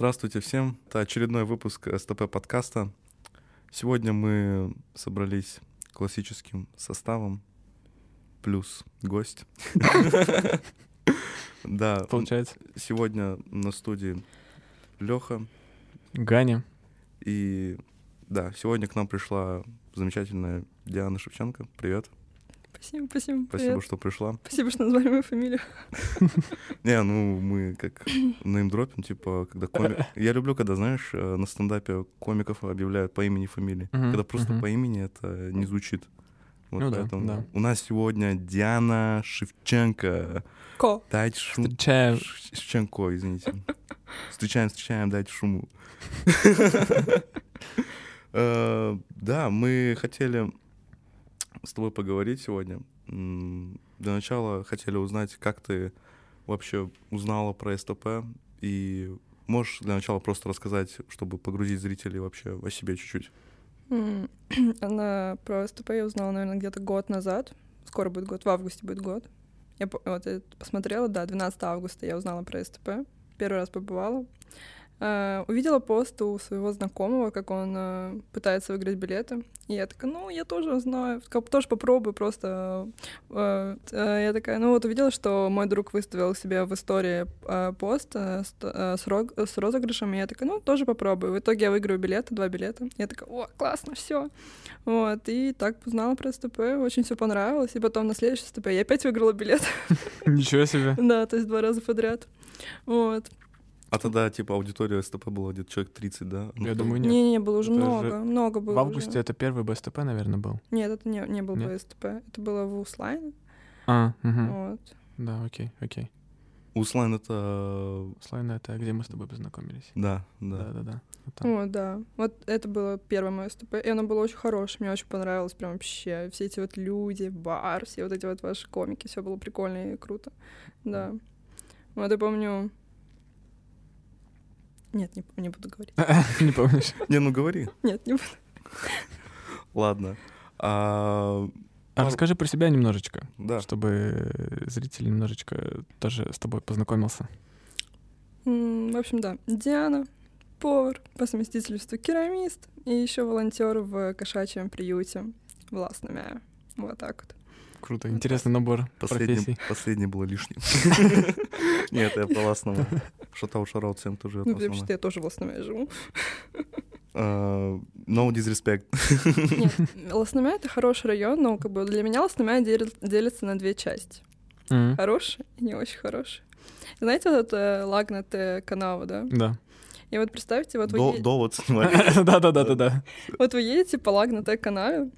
Здравствуйте всем. Это очередной выпуск СТП подкаста. Сегодня мы собрались классическим составом плюс гость. Да, Получается. сегодня на студии Леха. Ганя. И да, сегодня к нам пришла замечательная Диана Шевченко. Привет. Спасибо, спасибо. Спасибо, привет. что пришла. Спасибо, что назвали мою фамилию. Не, ну мы как неймдропим, типа, когда комик... Я люблю, когда, знаешь, э, на стендапе комиков объявляют по имени и фамилии. Когда просто по имени это не звучит. Вот Ну поэтому да. у нас сегодня Диана Шевченко. Ко. Дайте шум. Встречаю. Ш- Шевченко, извините. Встречаем, встречаем, дайте шуму. Э, Да, мы хотели с тобой поговорить сегодня. Для начала хотели узнать, как ты вообще узнала про СТП, и можешь для начала просто рассказать, чтобы погрузить зрителей вообще о себе чуть-чуть. Она про СТП я узнала, наверное, где-то год назад. Скоро будет год, в августе будет год. Я вот я посмотрела, да, 12 августа я узнала про СТП. Первый раз побывала. Э, Увидела пост у своего знакомого, как он э, пытается выиграть билеты. И я такая, ну, я тоже знаю, тоже попробую просто. Э, Я такая, ну вот увидела, что мой друг выставил себе в истории пост с розыгрышем, и я такая, ну, тоже попробую. В итоге я выиграю билеты, два билета. Я такая, о, классно, все. Вот, и так узнала про СТП, очень все понравилось. И потом на следующий СТП я опять выиграла билет. Ничего себе. Да, то есть два раза подряд. Вот. А тогда, типа, аудитория СТП была где-то человек 30, да? Ну, Я думаю, нет. Не-не, было уже Это много, же много было В августе уже. это первый БСТП, наверное, был. Нет, это не, не был Нет? бы СТП, это было в Услайне. А. Вот. Да, окей, окей. Услайн это... Слайна это где мы с тобой познакомились. Да, да. Да-да-да. Вот там. Вот, да. Вот это было первое мое СТП, и оно было очень хорошее, мне очень понравилось прям вообще. Все эти вот люди, бар, все вот эти вот ваши комики, все было прикольно и круто. Да. Вот я помню... Нет, не, не буду говорить. Не помнишь. Не, ну говори. Нет, не буду. Ладно. А, А расскажи про себя немножечко, чтобы зритель немножечко тоже с тобой познакомился. В общем, да. Диана, повар, по совместительству керамист и еще волонтер в кошачьем приюте в Ласномя. Вот так вот. Круто, интересный набор Последний, профессий. последний было лишним. Нет, я про Ласного. Шатау Шараут всем, кто живет Ну, в потому что я тоже в Ласномя живу. А, No disrespect. Нет, Ласномя — это хороший район, но как бы для меня Ласномя дел- делится на две части. Хороший и не очень хороший. Знаете, вот это Лагнате канава, да? Да. И вот представьте, вот вы, До- е-. Да-да-да-да-да. вот вы едете по Лагнате канаве, э,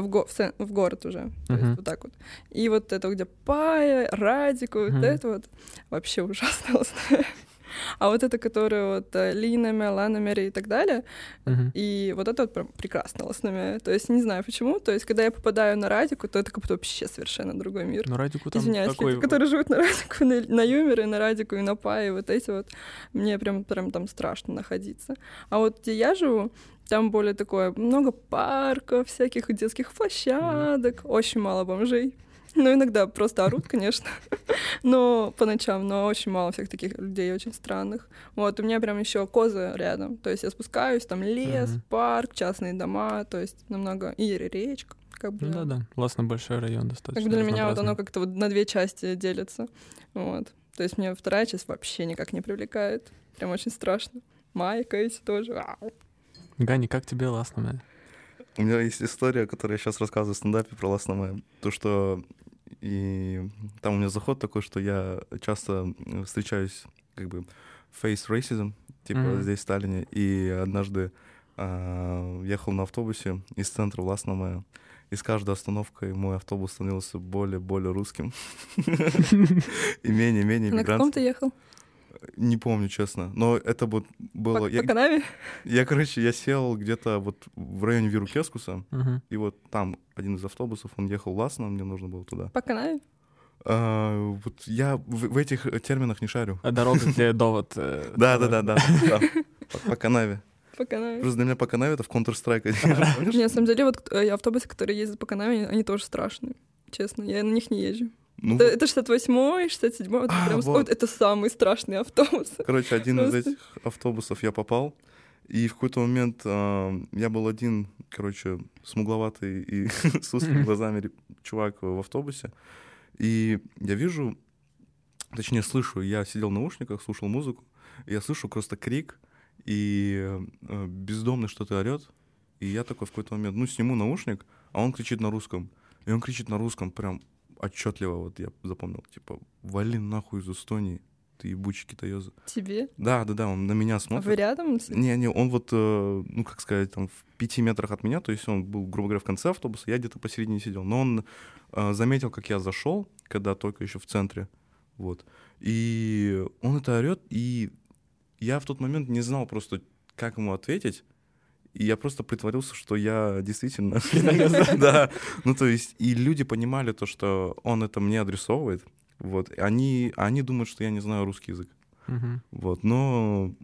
в, го- в в город уже, то есть вот так вот. И вот это, где Пая, Радику, вот это вот вообще ужасно. А вот это, которое вот э, Линами, Ланомери и так далее, Мгм. И вот это вот прям прекрасно лосномя. То есть не знаю почему. То есть когда я попадаю на радику, то это как будто вообще совершенно другой мир. Ну, Радику там Извиняюсь, такой... люди, которые живут на радику, на, на юморе, на радику и на пае, вот эти вот, мне прям, прям там страшно находиться. А вот где я живу, там более такое, много парков, всяких детских площадок, очень мало бомжей. Ну, иногда просто орут, конечно, но по ночам, но очень мало всех таких людей очень странных. Вот, у меня прям еще козы рядом, то есть я спускаюсь, там лес, Мгм. парк, частные дома, то есть намного, и речка, как бы. Ну да-да, Ласно большой район достаточно. Так для меня вот оно как-то вот на две части делится. Вот. То есть мне вторая часть вообще никак не привлекает. Прям очень страшно. Майка эти тоже. Ау. Гани, как тебе Ласно? У меня есть история, которую я сейчас рассказываю в стендапе про Ласного. То, что и там у меня заход такой, что я часто встречаюсь как бы face racism, типа Мгм. здесь в Сталине. И однажды а, ехал на автобусе из центра в Ласного, и с каждой остановкой мой автобус становился более-более русским. И менее-менее На каком ты ехал? Не помню, честно. Но это вот было... По, Я, по канаве? я, короче, я сел где-то вот в районе Вирукескуса, Мгм. и вот там один из автобусов, он ехал Ласно, мне нужно было туда. По канаве? А, вот я в, в этих терминах не шарю. А дорога, где довод... э, Да, да, да, да. По, канаве. По канаве. Просто для меня по канаве это в Counter-Strike. помнишь? Не, на самом деле, вот э, автобусы, которые ездят по канаве, они тоже страшные. Честно, я на них не езжу. Ну, Это, это 68-й, 67-й, вот А, прям, вот. вот это самый страшный автобус. Короче, один из этих автобусов я попал, и в какой-то момент а, я был один, короче, смугловатый и с узкими глазами чувак в автобусе, и я вижу, точнее слышу, я сидел в наушниках, слушал музыку, и я слышу просто крик, и э, бездомный что-то орет, и я такой в какой-то момент, ну, сниму наушник, а он кричит на русском, и он кричит на русском прям отчетливо, вот я запомнил, типа, вали нахуй из Эстонии, ты ебучий китаёза. Тебе? Да, да, да, он на меня А смотрит. вы рядом? Не, не, он вот, э, ну, как сказать, там в пяти метрах от меня, то есть он был, грубо говоря, в конце автобуса, я где-то посередине сидел. Но он э, заметил, как я зашел, когда только еще в центре, вот. И он это орет, и я в тот момент не знал просто, как ему ответить. И я просто притворился, что я действительно... Да, ну то есть, и люди понимали то, что он это мне адресовывает, вот. Они, они думают, что я не знаю русский язык, вот. Но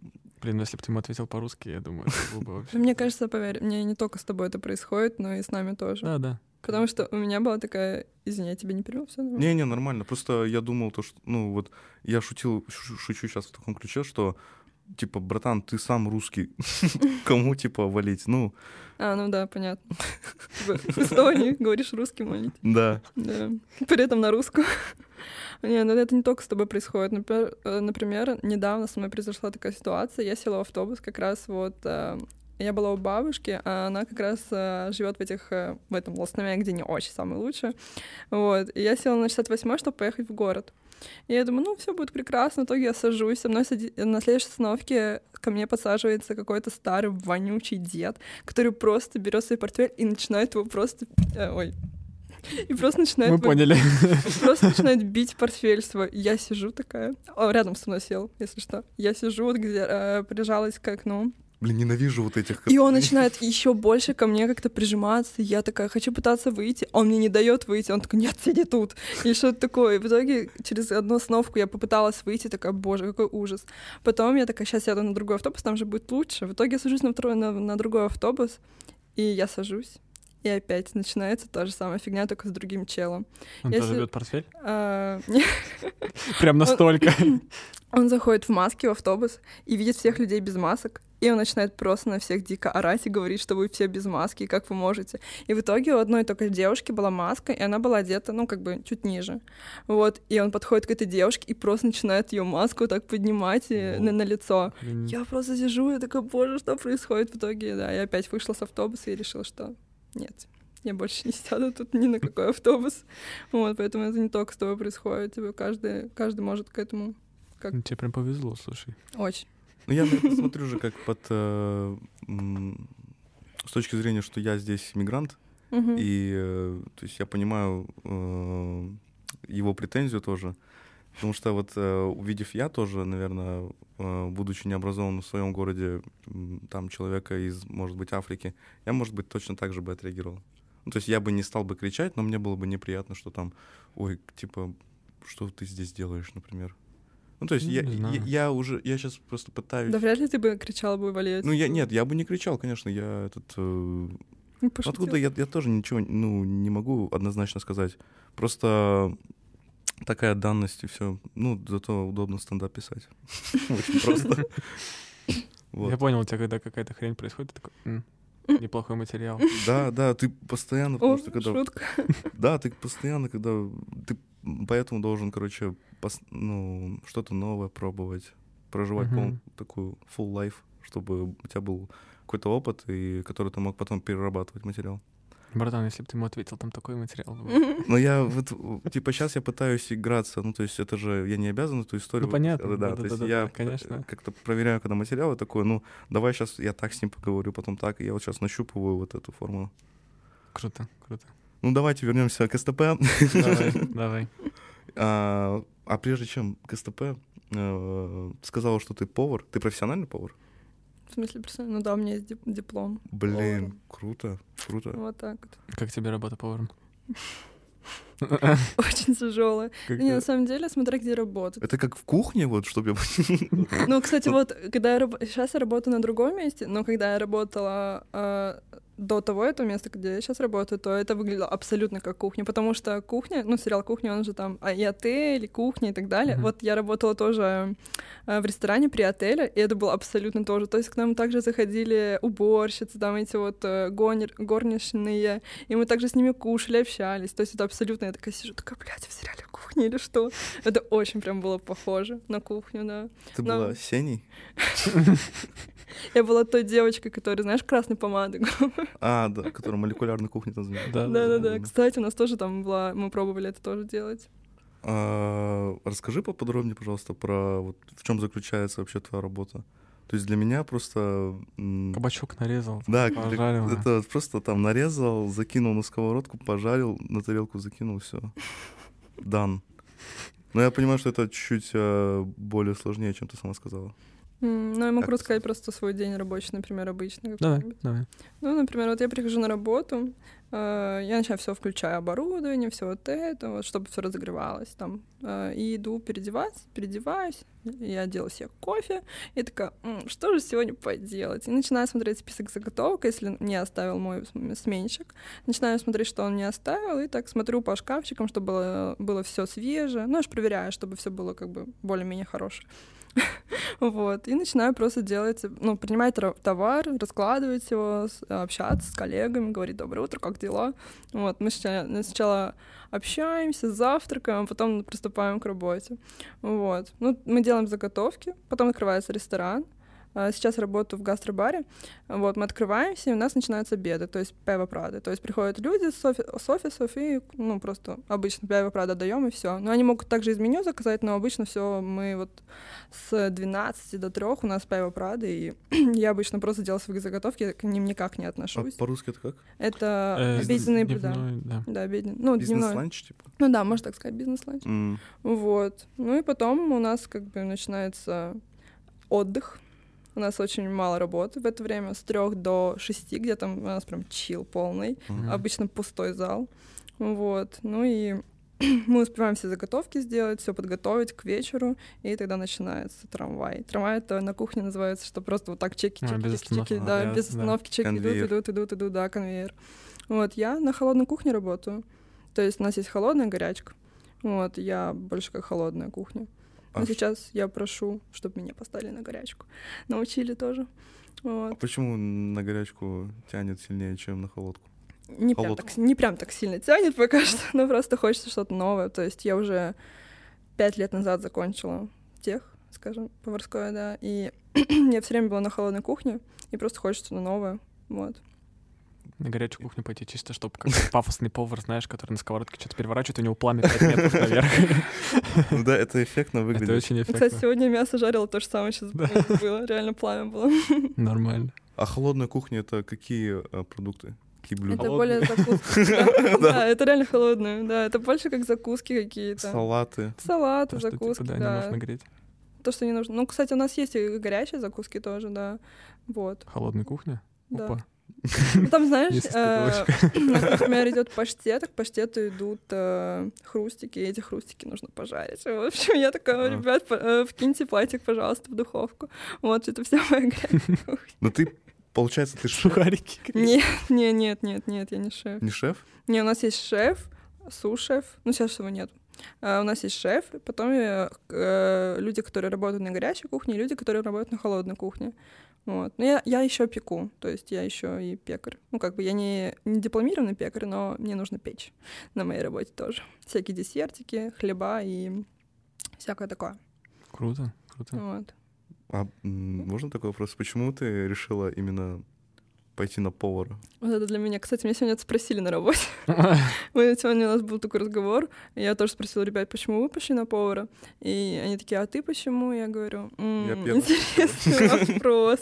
Блин, ну если бы ты ему ответил по-русски, я думаю, это было бы вообще... Мне кажется, поверь, мне не только с тобой это происходит, но и с нами тоже. Да, да. Потому что у меня была такая... Извини, я тебя не перевел, все нормально? Не-не, нормально. Просто я думал, то, что, ну, вот я шутил, шу- шучу сейчас в таком ключе, что, типа, братан, ты сам русский. Кому, типа, валить? Ну, А, ну да, понятно. Типа, В Эстонии говоришь русский молить. да. Да. При этом на русском. Не, ну это не только с тобой происходит. Например, э, например, недавно со мной произошла такая ситуация. Я села в автобус как раз вот... э, Я была у бабушки, а она как раз живет в этих э, в этом Лоснове, где не очень самое лучшее. Вот. И я села на 68 чтобы поехать в город. И я думаю, ну, все будет прекрасно. В итоге я сажусь. Со мной сади- на следующей остановке ко мне подсаживается какой-то старый вонючий дед, который просто берет свой портфель и начинает его просто... э, ой. И просто начинает Мы его поняли. просто начинает бить портфель свой. Я сижу такая. О, рядом со мной сел, если что. Я сижу, вот где э, прижалась к окну. Блин, ненавижу вот этих... И он начинает еще больше ко мне как-то прижиматься. Я такая, хочу пытаться выйти. Он мне не дает выйти. Он такой, нет, сиди тут. И что-то такое. И в итоге через одну остановку я попыталась выйти. Такая, боже, какой ужас. Потом я такая, сейчас сяду на другой автобус, там же будет лучше. В итоге я сажусь на, второй, на, на другой автобус. И я сажусь. И опять начинается та же самая фигня, только с другим челом. Он Если- тоже берет портфель? А, Прям настолько. Он заходит в маске в автобус и видит всех людей без масок. И он начинает просто на всех дико орать и говорить, что вы все без маски, и как вы можете. И в итоге у одной только девушки была маска, и она была одета, ну, как бы чуть ниже. Вот. И он подходит к этой девушке и просто начинает ее маску так поднимать и на, на лицо. Я просто сижу и такая, боже, что происходит в итоге? Да, я опять вышла с автобуса и решила, что нет, я больше не сяду тут ни на какой автобус. Вот, поэтому это не только с тобой происходит, типа каждый, каждый может к этому как- Тебе прям повезло, слушай. очень. Ну, я смотрю же как под... э, с точки зрения, что я здесь иммигрант, Мгм. и, э, то есть, я понимаю э, его претензию тоже. Потому что вот э, увидев я тоже, наверное, э, будучи необразованным в своем городе, там человека из, может быть, Африки, я, может быть, точно так же бы отреагировал. Ну, то есть я бы не стал бы кричать, но мне было бы неприятно, что там, ой, типа, что ты здесь делаешь, например. Ну, то есть Ну, я, не я, знаю. я уже, я сейчас просто пытаюсь... Да вряд ли ты бы кричал бы валить. Ну, я, нет, я бы не кричал, конечно, я этот... э, Откуда я, я тоже ничего ну, не могу однозначно сказать. Просто такая данность и все. Ну, зато удобно стендап писать. Очень просто. Я понял, у тебя когда какая-то хрень происходит, ты такой, «М, неплохой материал. Да, да, ты постоянно, потому что когда... шутка. Да, ты постоянно, когда... Ты поэтому должен, короче, ну, что-то новое пробовать, проживать пол- такую full life, чтобы у тебя был какой-то опыт, и который ты мог потом перерабатывать материал. Братан, если бы ты ему ответил, там такой материал был. Но я вот, типа, сейчас я пытаюсь играться, ну, то есть это же, я не обязан эту историю... Ну, понятно, э, Да, то есть я конечно. э, как-то проверяю, когда материалы такой, ну, давай сейчас я так с ним поговорю, потом так, и я вот сейчас нащупываю вот эту формулу. Круто, круто. Ну, давайте вернемся к СТП. Давай, давай. А а прежде чем к СТП, э, сказала, что ты повар. Ты профессиональный повар? В смысле, персонально? Ну да, у меня есть дип- диплом. Блин, круто, круто. Вот так вот. Как тебе работа поваром? Очень тяжелая. Не, на самом деле, смотря где работать. Это как в кухне, вот, чтобы я... Ну, кстати, вот, когда я сейчас я работаю на другом месте, но когда я работала э, до того этого места, где я сейчас работаю, то это выглядело абсолютно как кухня, потому что кухня, ну, сериал «Кухня», он же там а, и отель, и кухня, и так далее. Мгм. Вот я работала тоже э, в ресторане при отеле, и это было абсолютно тоже. То есть к нам также заходили уборщицы, там эти вот э, гонер- горничные, и мы также с ними кушали, общались. То есть это абсолютно, я такая сижу, такая, блядь, в сериале «Кухня» или что? Это очень прям было похоже на кухню, да. Ты Но- была Сеней? Я была той девочкой, которая, знаешь, красной помадой. А, да, которая молекулярной кухней там занимается. Да, Да-да-да. Кстати, у нас тоже там была... Мы пробовали это тоже делать. А, расскажи поподробнее, пожалуйста, про вот в чем заключается вообще твоя работа. То есть для меня просто... Кабачок нарезал. Да, пожарил, да. это просто там нарезал, закинул на сковородку, пожарил, на тарелку закинул, все. Дан. Но я понимаю, что это чуть-чуть э, более сложнее, чем ты сама сказала. Ну, я могу Как рассказать просто свой день рабочий, например, обычный. Давай, давай. Ну, например, вот я прихожу на работу, э, я начинаю все включаю оборудование, все вот это, вот, чтобы все разогревалось там, э, и иду переодеваться, переодеваюсь, я делаю себе кофе, и такая, «М, что же сегодня поделать? И начинаю смотреть список заготовок, если не оставил мой см- сменщик, начинаю смотреть, что он не оставил, и так смотрю по шкафчикам, чтобы было, было все свежее, ну, я ж проверяю, чтобы все было как бы более-менее хорошее. Вот, и начинаю просто делать, ну, принимать товар, раскладывать его, общаться с коллегами, говорить «Доброе утро, как дела?» Вот, мы сначала, общаемся, завтракаем, потом приступаем к работе. Вот, ну, мы делаем заготовки, потом открывается ресторан, Сейчас работаю в гастробаре. Вот, мы открываемся, и у нас начинаются обеды, то есть пиво Прада. То есть приходят люди с, офи- с офисов, и, ну, просто обычно пиво Прада даем, и все. Но они могут также из меню заказать, но обычно все мы вот с 12 до 3 у нас päevapraad, и я обычно просто делаю свои заготовки, я к ним никак не А отношусь. по-русски это как? Это Э, обеденные блюда. да. Да, обеденные. Ну. Бизнес-ланч, типа? Ну да, можно так сказать, бизнес-ланч. М, Вот. Ну и потом у нас как бы начинается отдых. У нас очень мало работы в это время, с трех до шести, где там у нас прям chill полный. мгм. Обычно пустой зал. Вот. Ну и мы успеваем все заготовки сделать, все подготовить к вечеру, и тогда начинается трамвай. Трамвай это на кухне называется, что просто вот так чеки, А, чеки, без чеки, чеки, остановки. да, А, без да. остановки чеки идут, Конвейер. идут, идут, идут, да, конвейер. Вот, я на холодной кухне работаю. То есть у нас есть холодная горячка. Вот, я больше как холодная кухня. Но А сейчас я прошу, чтобы меня поставили на горячку. Научили тоже. А Вот. почему на горячку тянет сильнее, чем на холодку? Не прям, так, не прям так сильно тянет пока что, но просто хочется что-то новое. То есть я уже пять лет назад закончила тех, скажем, поварское, да, и я все время была на холодной кухне, и просто хочется на новое. Вот. На горячую кухню пойти чисто, чтобы как пафосный повар, знаешь, который на сковородке что-то переворачивает, у него пламя 5 метров наверх. Ну да, это эффектно Это выглядит. очень Ну, Кстати, эффектно. сегодня мясо жарила то же самое сейчас Да. было. Реально пламя было. Нормально. А холодная кухня — это какие э, продукты? Какие блюда? Это Холодное. более закуски. да. Это реально холодное. Да, это больше как закуски какие-то. Салаты. Салаты, типа, закуски, да, не нужно греть. То, что не нужно. Ну, кстати, у нас есть и горячие закуски тоже, да. Вот. Холодная кухня? Да. Ну, там, знаешь, э, например, идет паштет, а к паштету идут э, хрустики, и эти хрустики нужно пожарить. В общем, я такая, А. ребят, э, вкиньте платик, пожалуйста, в духовку. Вот, это вся моя кухня. Ну ты, получается, ты шеф, Сухарики. Нет, нет, нет, нет, нет, я не шеф. не шеф? Не, у нас есть шеф, су-шеф, ну сейчас его нет. У нас есть шеф, и потом люди, которые работают на горячей кухне, и люди, которые работают на холодной кухне. Вот. Но я, я еще пеку, то есть я еще и пекарь. Ну, как бы я не, не дипломированный пекарь, но мне нужно печь на моей работе тоже. Всякие десертики, хлеба и всякое такое. Круто, круто. Вот. А можно такой вопрос? Почему ты решила именно пойти на повара? Вот это для меня. Кстати, меня сегодня это спросили на работе. Мы сегодня у нас был такой разговор, я тоже спросила ребят, почему вы пошли на повара? И они такие, а ты почему? Я говорю, интересный вопрос,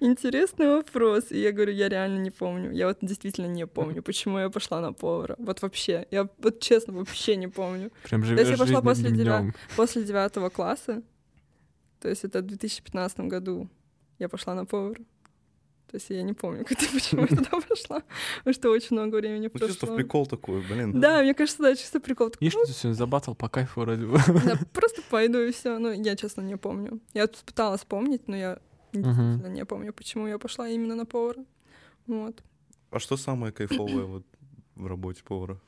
интересный вопрос. И я говорю, я реально не помню, я вот действительно не помню, почему я пошла на повара. Вот вообще, я вот честно вообще не помню. Прям живешь я пошла после девя-. После девятого класса, то есть это в 2015 году, я пошла на повара. То есть я не помню, когда, почему я туда пошла, потому что очень много времени Ну, чисто в прошло. прикол такой, блин. Да, мне кажется, да, чисто прикол. Такой, И что ты сегодня забатал по кайфу вроде бы. да, просто пойду и все. Ну, я, честно, не помню. Я тут пыталась помнить, но я действительно не помню, почему я пошла именно на повара. Вот. А что самое кайфовое вот в работе повара?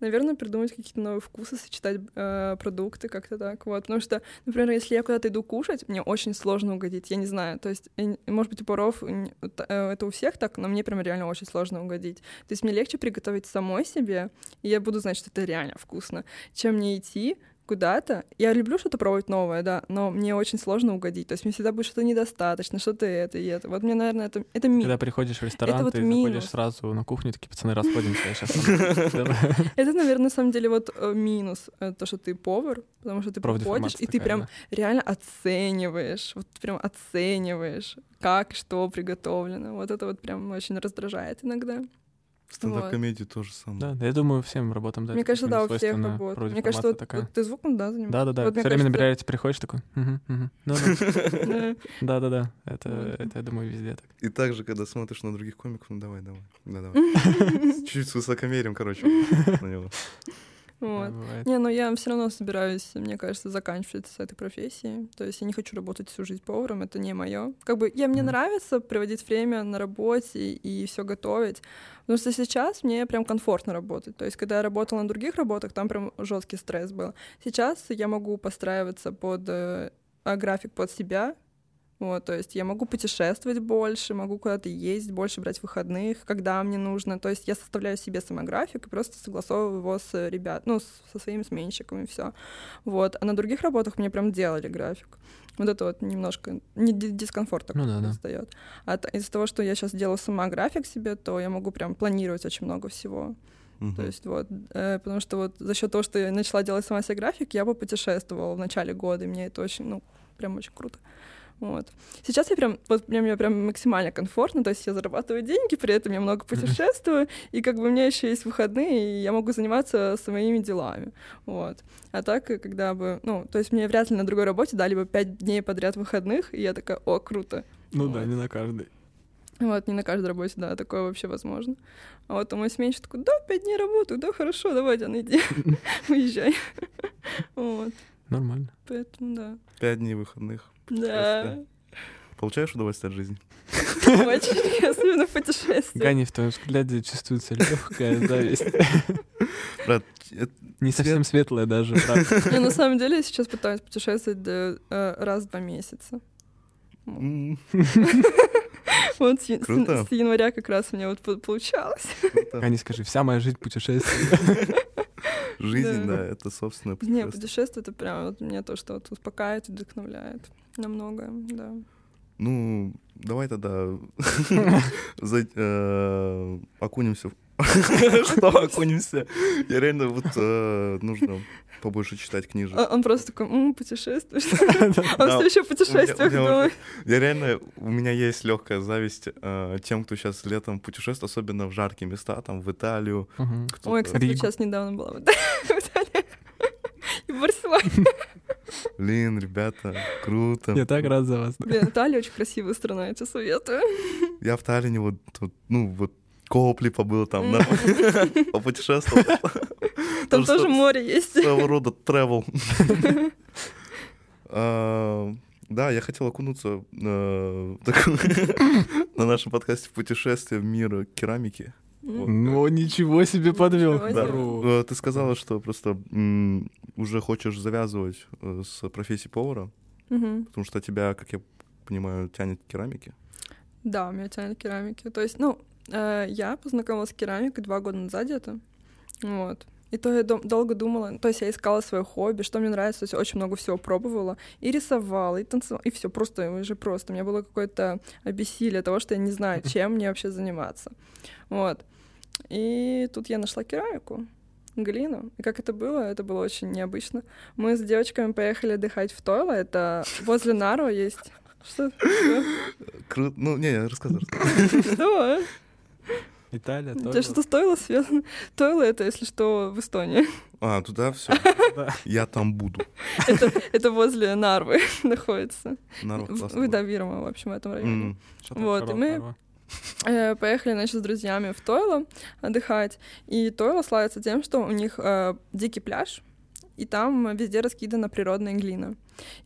Наверное, придумать какие-то новые вкусы, сочетать э, продукты как-то так, вот. Потому что, например, если я куда-то иду кушать, мне очень сложно угодить, я не знаю. То есть, не- может быть, у паров э, это у всех так, но мне прям реально очень сложно угодить. То есть мне легче приготовить самой себе, и я буду знать, что это реально вкусно, чем мне идти куда-то. Я люблю что-то пробовать новое, да, но мне очень сложно угодить. То есть мне всегда будет что-то недостаточно, что-то это и это. Вот мне, наверное, это, это ми- Когда приходишь в ресторан, вот ты минус. заходишь сразу на кухню, такие, пацаны, расходимся, я сейчас... Это, наверное, на самом деле вот э, минус, э, то, что ты повар, потому что ты приходишь, и ты прям реально оцениваешь, вот прям оцениваешь, как, что приготовлено. Вот это вот прям очень раздражает иногда. В стендап-комедии то же самое. Да, да, я думаю, всем работам, да. Мне кажется, да, у всех. Вроде Мне кажется, вот, такая. вот ты звуком, да, занимаешься? Да-да-да, Вот мне все время кажется, набираете, приходишь такой, да. это, Вот. это, я думаю, везде так. И также, когда смотришь на других комиков, ну давай, давай. Да, давай. Чуть с высокомерием, короче, на него. Вот. бывает. Не, но я все равно собираюсь, мне кажется, заканчивать с этой профессией. То есть я не хочу работать всю жизнь поваром, это не мое. Как бы я мне Мгм. нравится проводить время на работе и все готовить. Потому что сейчас мне прям комфортно работать. То есть, когда я работала на других работах, там прям жесткий стресс был. Сейчас я могу подстраиваться под э, а, график под себя. Вот, то есть я могу путешествовать больше, могу куда-то ездить, больше брать выходных, когда мне нужно. То есть я составляю себе самографик и просто согласовываю его с ребят, ну, с- со своими сменщиками, все. Вот. А на других работах мне прям делали график. Вот это вот немножко не ди- дискомфорт такой Ну да, да. достает. А т- из-за того, что я сейчас делаю сама график себе, то я могу прям планировать очень много всего. Мгм. То есть вот, э, потому что вот за счет того, что я начала делать сама себе график, я попутешествовала в начале года, и мне это очень, ну, прям очень круто. Вот. Сейчас я прям, вот прям, мне прям максимально комфортно, то есть я зарабатываю деньги, при этом я много путешествую, и как бы у меня еще есть выходные, и я могу заниматься своими делами. Вот. А так, э, когда бы, ну, то есть мне вряд ли на другой работе дали бы пять дней подряд выходных, и я такая, о, круто. Ну да, Вот. не на каждый. Вот, не на каждой работе, да, такое вообще возможно. А вот у мой сменщик такой, да, пять дней работаю, да, хорошо, давай, Диана, иди, уезжай. Вот, Нормально. поэтому, да. Пять дней выходных. Да, Получаешь удовольствие от жизни? очень, особенно в путешествиях. Гани, в твоем взгляде чувствуется легкая зависть. Брат, это- Не совсем светлая даже, правда. На самом деле я сейчас пытаюсь путешествовать э, раз в два месяца. Вот с, я- с- Круто. с января как раз у меня вот по- получалось. круто. Скажи, вся моя жизнь путешествие. Жизнь, Да. да, это собственное Не, путешествие. путешествие это прям вот мне то, что вот успокаивает вдохновляет. Намного, да. Ну, давай тогда за- э, окунемся. в- Что окунемся? Я реально вот э, нужно побольше читать книжек. А Он просто такой, «М, путешествуешь. Он все еще в думает. Я реально, у меня есть легкая зависть э, тем, кто сейчас летом путешествует, особенно в жаркие места, там в Италию. Ой, кстати, сейчас недавно была в Италии. И в Барселоне. Блин, ребята, круто. Я так рад за вас. Блин, Италия очень красивая страна, я тебе советую. Я в Таллине вот, вот, ну, вот Копли побыл там, нормально, попутешествовал. Там Тоже море есть. Своего рода travel. А, Да, я хотел окунуться э, на нашем подкасте в путешествие в мир керамики. Ну, ничего себе подвел. Да. Здорово. Э, Ты сказала, что просто м, уже хочешь завязывать э, с профессией повара, потому что тебя, как я понимаю, тянет к керамике. Да, меня тянет к керамике. То есть, ну, э, я познакомилась с керамикой два года назад где-то. Вот. И то я дол- долго думала, то есть я искала свое хобби, что мне нравится, то есть очень много всего пробовала, и рисовала, и танцевала, и все просто, уже просто. У меня было какое-то обессилие того, что я не знаю, чем мне вообще заниматься. Вот. И тут я нашла керамику, глину. И как это было? Это было очень необычно. Мы с девочками поехали отдыхать в Тойло, это возле Наро есть... Что? Круто. Ну, не, не, рассказывай. Что? Италия Тебе тоже. что стоило связано? Тойло это, если что, в Эстонии. А, туда все. Да. Я там буду. Это, возле Нарвы находится. Народ В- классно. в- Да, Вирма, в общем, в этом районе. Вот, и мы-? Э, Поехали, значит, с друзьями в Тойло отдыхать. И Тойло славится тем, что у них э, дикий пляж, и там везде раскидана природная глина.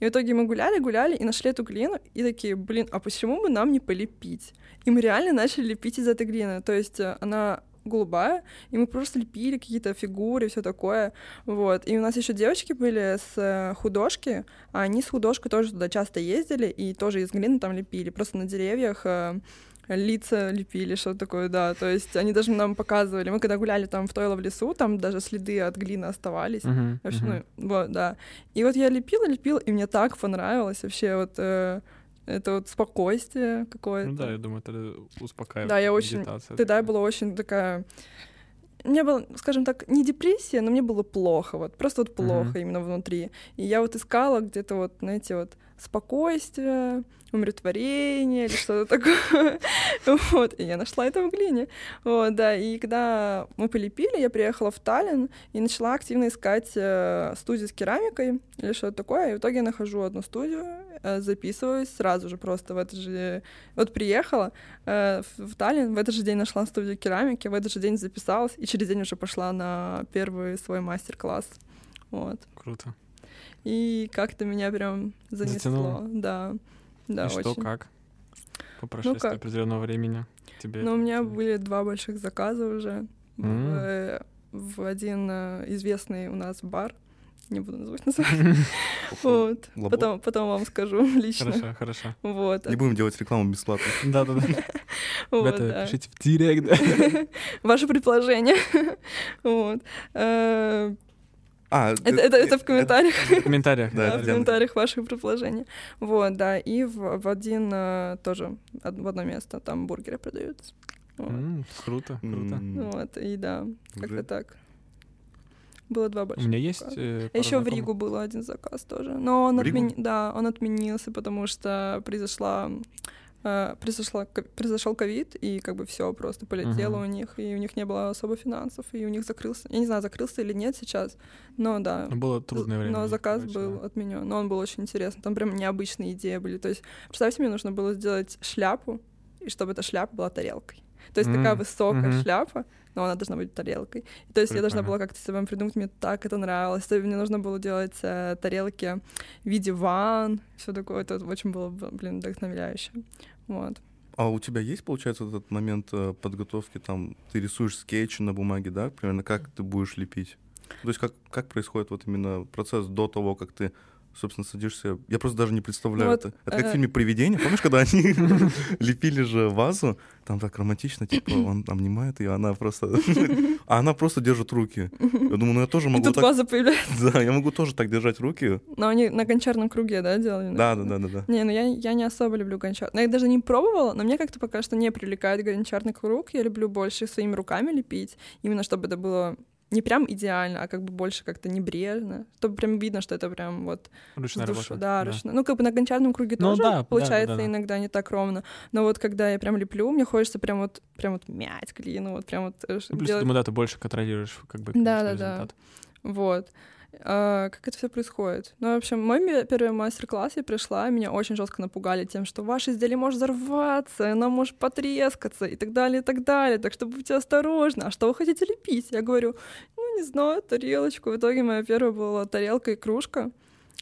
И в итоге мы гуляли, гуляли и нашли эту глину, и такие, блин, а почему бы нам не полепить? И мы реально начали лепить из этой глины. То есть э, она голубая, и мы просто лепили какие-то фигуры, все такое, вот. И у нас еще девочки были с э, художки, а они с художкой тоже туда часто ездили и тоже из глины там лепили, просто на деревьях э, лица лепили, что-то такое, да. То есть они даже нам показывали. Мы когда гуляли там в Тойло в лесу, там даже следы от глины оставались. Мгм, Вообще, мгм. ну, вот, да. И вот я лепила, лепила, и мне так понравилось вообще вот э, это вот спокойствие какое-то. Ну да, я думаю, это успокаивает. Да, я очень- медитация Тогда я была очень такая... Мне было, скажем так, не депрессия, но мне было плохо, вот просто вот плохо Мгм. именно внутри. И я вот искала где-то вот, знаете, вот спокойствие, умиротворение или что-то такое. Вот, и я нашла это в глине. Вот, да, и когда мы полепили, я приехала в Таллин и начала активно искать э, студию с керамикой или что-то такое. И в итоге я нахожу одну студию, записываюсь сразу же просто в это же... Вот приехала, э, в, в Таллин, в этот же день нашла студию керамики, в этот же день записалась, и через день уже пошла на первый свой мастер-класс. Вот. Круто. И как-то меня прям занесло. Затянуло? Да. Да, И что, очень. как? По прошествии как? определенного времени тебе... Но у меня были два больших заказа уже в, М. э, в один э, известный у нас бар. Не буду называть название. Вот. Потом, потом вам скажу лично. Хорошо, хорошо. Вот. Не будем делать рекламу бесплатно. Да-да-да. Вот, Ребята, да. пишите в директ. да. Ваше предположение. Вот. Э, А, Это это- это в комментариях. В комментариях. Да, Да, это в комментариях ваших предположений. Вот, да, и в, в один э, тоже, в одно место там бургеры продаются. Вот, М, Круто, круто. м, Вот, и да, как-то так. Было два У больших. меня есть... э, А еще в. Ригу был один заказ тоже. Но он отмени- да, он отменился, потому что произошла э, произошла, произошел ковид, и как бы все просто полетело Мгм. у них, и у них не было особо финансов, и у них закрылся. Я не знаю, закрылся или нет сейчас, но да. Было трудное время. Но заказ короче, был да. отменен. Но он был очень интересный. Там прям необычные идеи были. То есть, представьте, мне нужно было сделать шляпу, и чтобы эта шляпа была тарелкой. То есть такая М, высокая мгм. шляпа, но она должна быть тарелкой. То есть я должна была как-то себе придумать, мне так это нравилось. Мне нужно было делать э, тарелки в виде ванн, все такое. Это очень было, блин, вдохновляюще. Вот. А у тебя есть, получается, этот момент э, подготовки, там, ты рисуешь скетчи на бумаге, да, примерно как ты будешь лепить? То есть как, как происходит вот именно процесс до того, как ты, собственно, садишься? Я просто даже не представляю Вот, это. Это как в э, фильме «Привидение», помнишь, когда они лепили же вазу, там так романтично, типа, он обнимает ее, она просто... А она просто держит руки. Я думаю, ну я тоже И могу тут так... ваза появляется. Да, я могу тоже так держать руки. Но они на гончарном круге, да, делали? Да, да, да, да, да. Не, ну я, я не особо люблю гончарный. Я даже не пробовала, но мне как-то пока что не привлекает гончарный круг. Я люблю больше своими руками лепить, именно чтобы это было не прям идеально, а как бы больше как-то небрежно, чтобы прям видно, что это прям вот Ручная душу. работа. Да, ручно. Ну, как бы на гончарном круге Ну тоже да, да, получается да, да. иногда не так ровно. Но вот когда я прям леплю, мне хочется прям вот, прям вот мять глину, вот прям вот Ну, плюс, делать думаю, да, ты больше контролируешь как бы Да, да, да. результат. вот. А, как это все происходит? Ну, в общем, мой первый мастер-класс я пришла, меня очень жестко напугали тем, что ваше изделие может взорваться, оно может потрескаться и так далее, и так далее. Так что будьте осторожны. А что вы хотите лепить? Я говорю, ну, не знаю, тарелочку. В итоге моя первая была тарелка и кружка.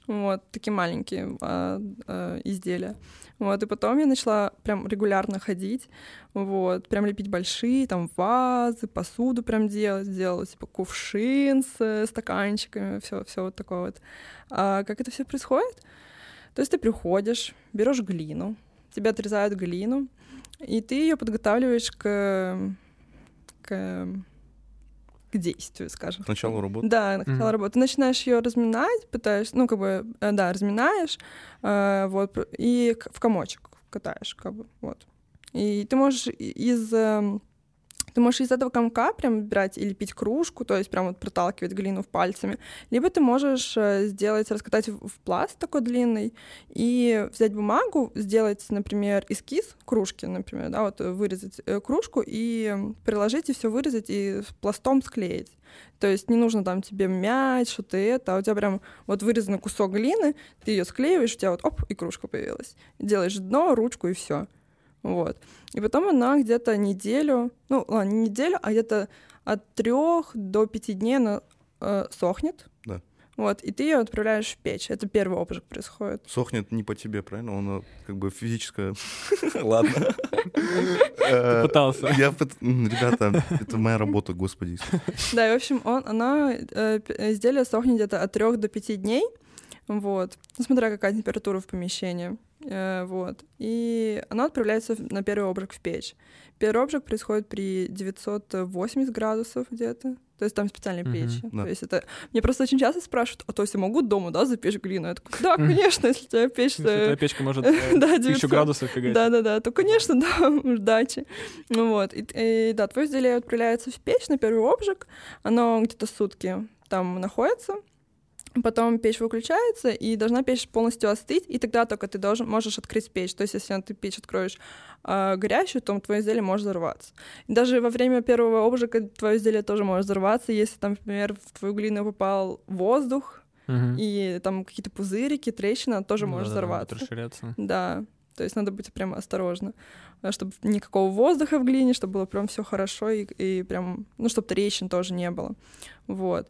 Вот, такие маленькие а, а, изделия. Вот, и потом я начала прям регулярно ходить, вот, прям лепить большие, там, вазы, посуду прям делать, делала, типа, кувшин с э, стаканчиками, все, все вот такое вот. А как это все происходит? То есть ты приходишь, берешь глину, тебе отрезают глину, и ты ее подготавливаешь к, к, к действию, скажем. К началу работы. Да, на начало Мгм. работы. Ты начинаешь ее разминать, пытаешься, ну, как бы, э, да, разминаешь, э, вот, и к- в комочек катаешь, как бы, вот. И ты можешь из... эм, Ты можешь из этого комка прям брать и лепить кружку, то есть прям вот проталкивать глину в пальцами. Либо ты можешь э, сделать, раскатать в пласт такой длинный и взять бумагу, сделать, например, эскиз кружки, например, да, вот вырезать э, кружку и приложить и все вырезать и пластом склеить. То есть не нужно там тебе мять, что-то это, а у тебя прям вот вырезанный кусок глины, ты ее склеиваешь, у тебя вот оп, и кружка появилась. Делаешь дно, ручку и все. Вот. И потом она где-то неделю, ну, ладно, не неделю, а где-то от трех до пяти дней она э, сохнет. Да. Вот, и ты ее отправляешь в печь. Это первый обжиг происходит. Сохнет не по тебе, правильно? Он как бы физическое... Ладно. Э, Пытался. Я Ребята, это моя работа, господи. Да, и, в общем, он, она, э, изделие сохнет где-то от 3 до 5 дней, вот, ну, смотря какая температура в помещении, вот, и она отправляется на первый обжиг в печь. Первый обжиг происходит при 980 градусов где-то, то есть там специальные Мгм, печи. да. То есть это... Мне просто очень часто спрашивают, а то есть я могу дома, да, запечь глину? Я такая, да, конечно, если у тебя печь... Если твоя печка может э, Да, тысячу 900. градусов фигачить. Да-да-да, то, конечно, да, удачи. Ну Вот, и да, твое изделие отправляется в печь на первый обжиг, оно где-то сутки там находится, потом печь выключается, и должна печь полностью остыть, и тогда только ты должен, можешь открыть печь. То есть, если ты печь откроешь а, горящую, то твое изделие может взорваться. И даже во время первого обжига твое изделие тоже может взорваться, если там, например, в твою глину попал воздух, и там какие-то пузырики, трещина, тоже Ну может да-да-да, взорваться. расширяться. Да, то есть надо быть прям осторожно, чтобы никакого воздуха в глине, чтобы было прям все хорошо и, и прям, ну, чтобы трещин тоже не было, вот.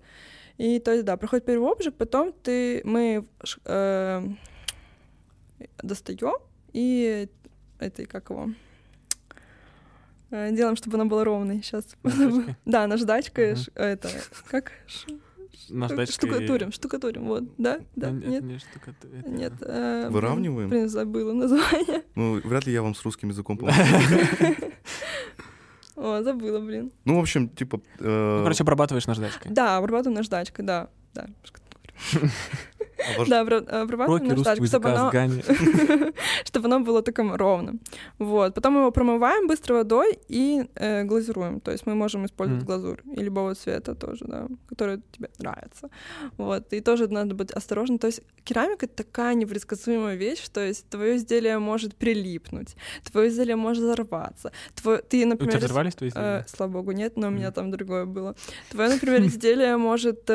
И то есть, да, проходит первый обжиг, потом ты, мы э, достаем и этой, как его, э, делаем, чтобы она была ровной. Сейчас. Наждачкой? Да, наждачкой, Ага. это, как? Наждачкой- Штукатурим, штукатурим, вот, да, да, Ну, это нет. не штукату- это- Нет. э, Выравниваем? Блин, забыла название. Ну, вряд ли я вам с русским языком помогу. О, забыла, блин. Ну, в общем, типа... э, Ну, короче, обрабатываешь наждачкой. Да, обрабатываем наждачкой, да. Да, обож- да обра- обрабатываем наждачкой, чтобы оно, чтобы оно было таким ровным. Вот. Потом его промываем быстро водой и э, глазируем. То есть мы можем использовать глазурь и любого цвета тоже, да, который тебе нравится. Вот. И тоже надо быть осторожным. То есть керамика — это такая непредсказуемая вещь, то есть твое изделие может прилипнуть, твое изделие может взорваться. Твой, ты, У например, тебя если- взорвались твои Э, изделия? слава богу, нет, но у меня там другое было. Твое, например, изделие может...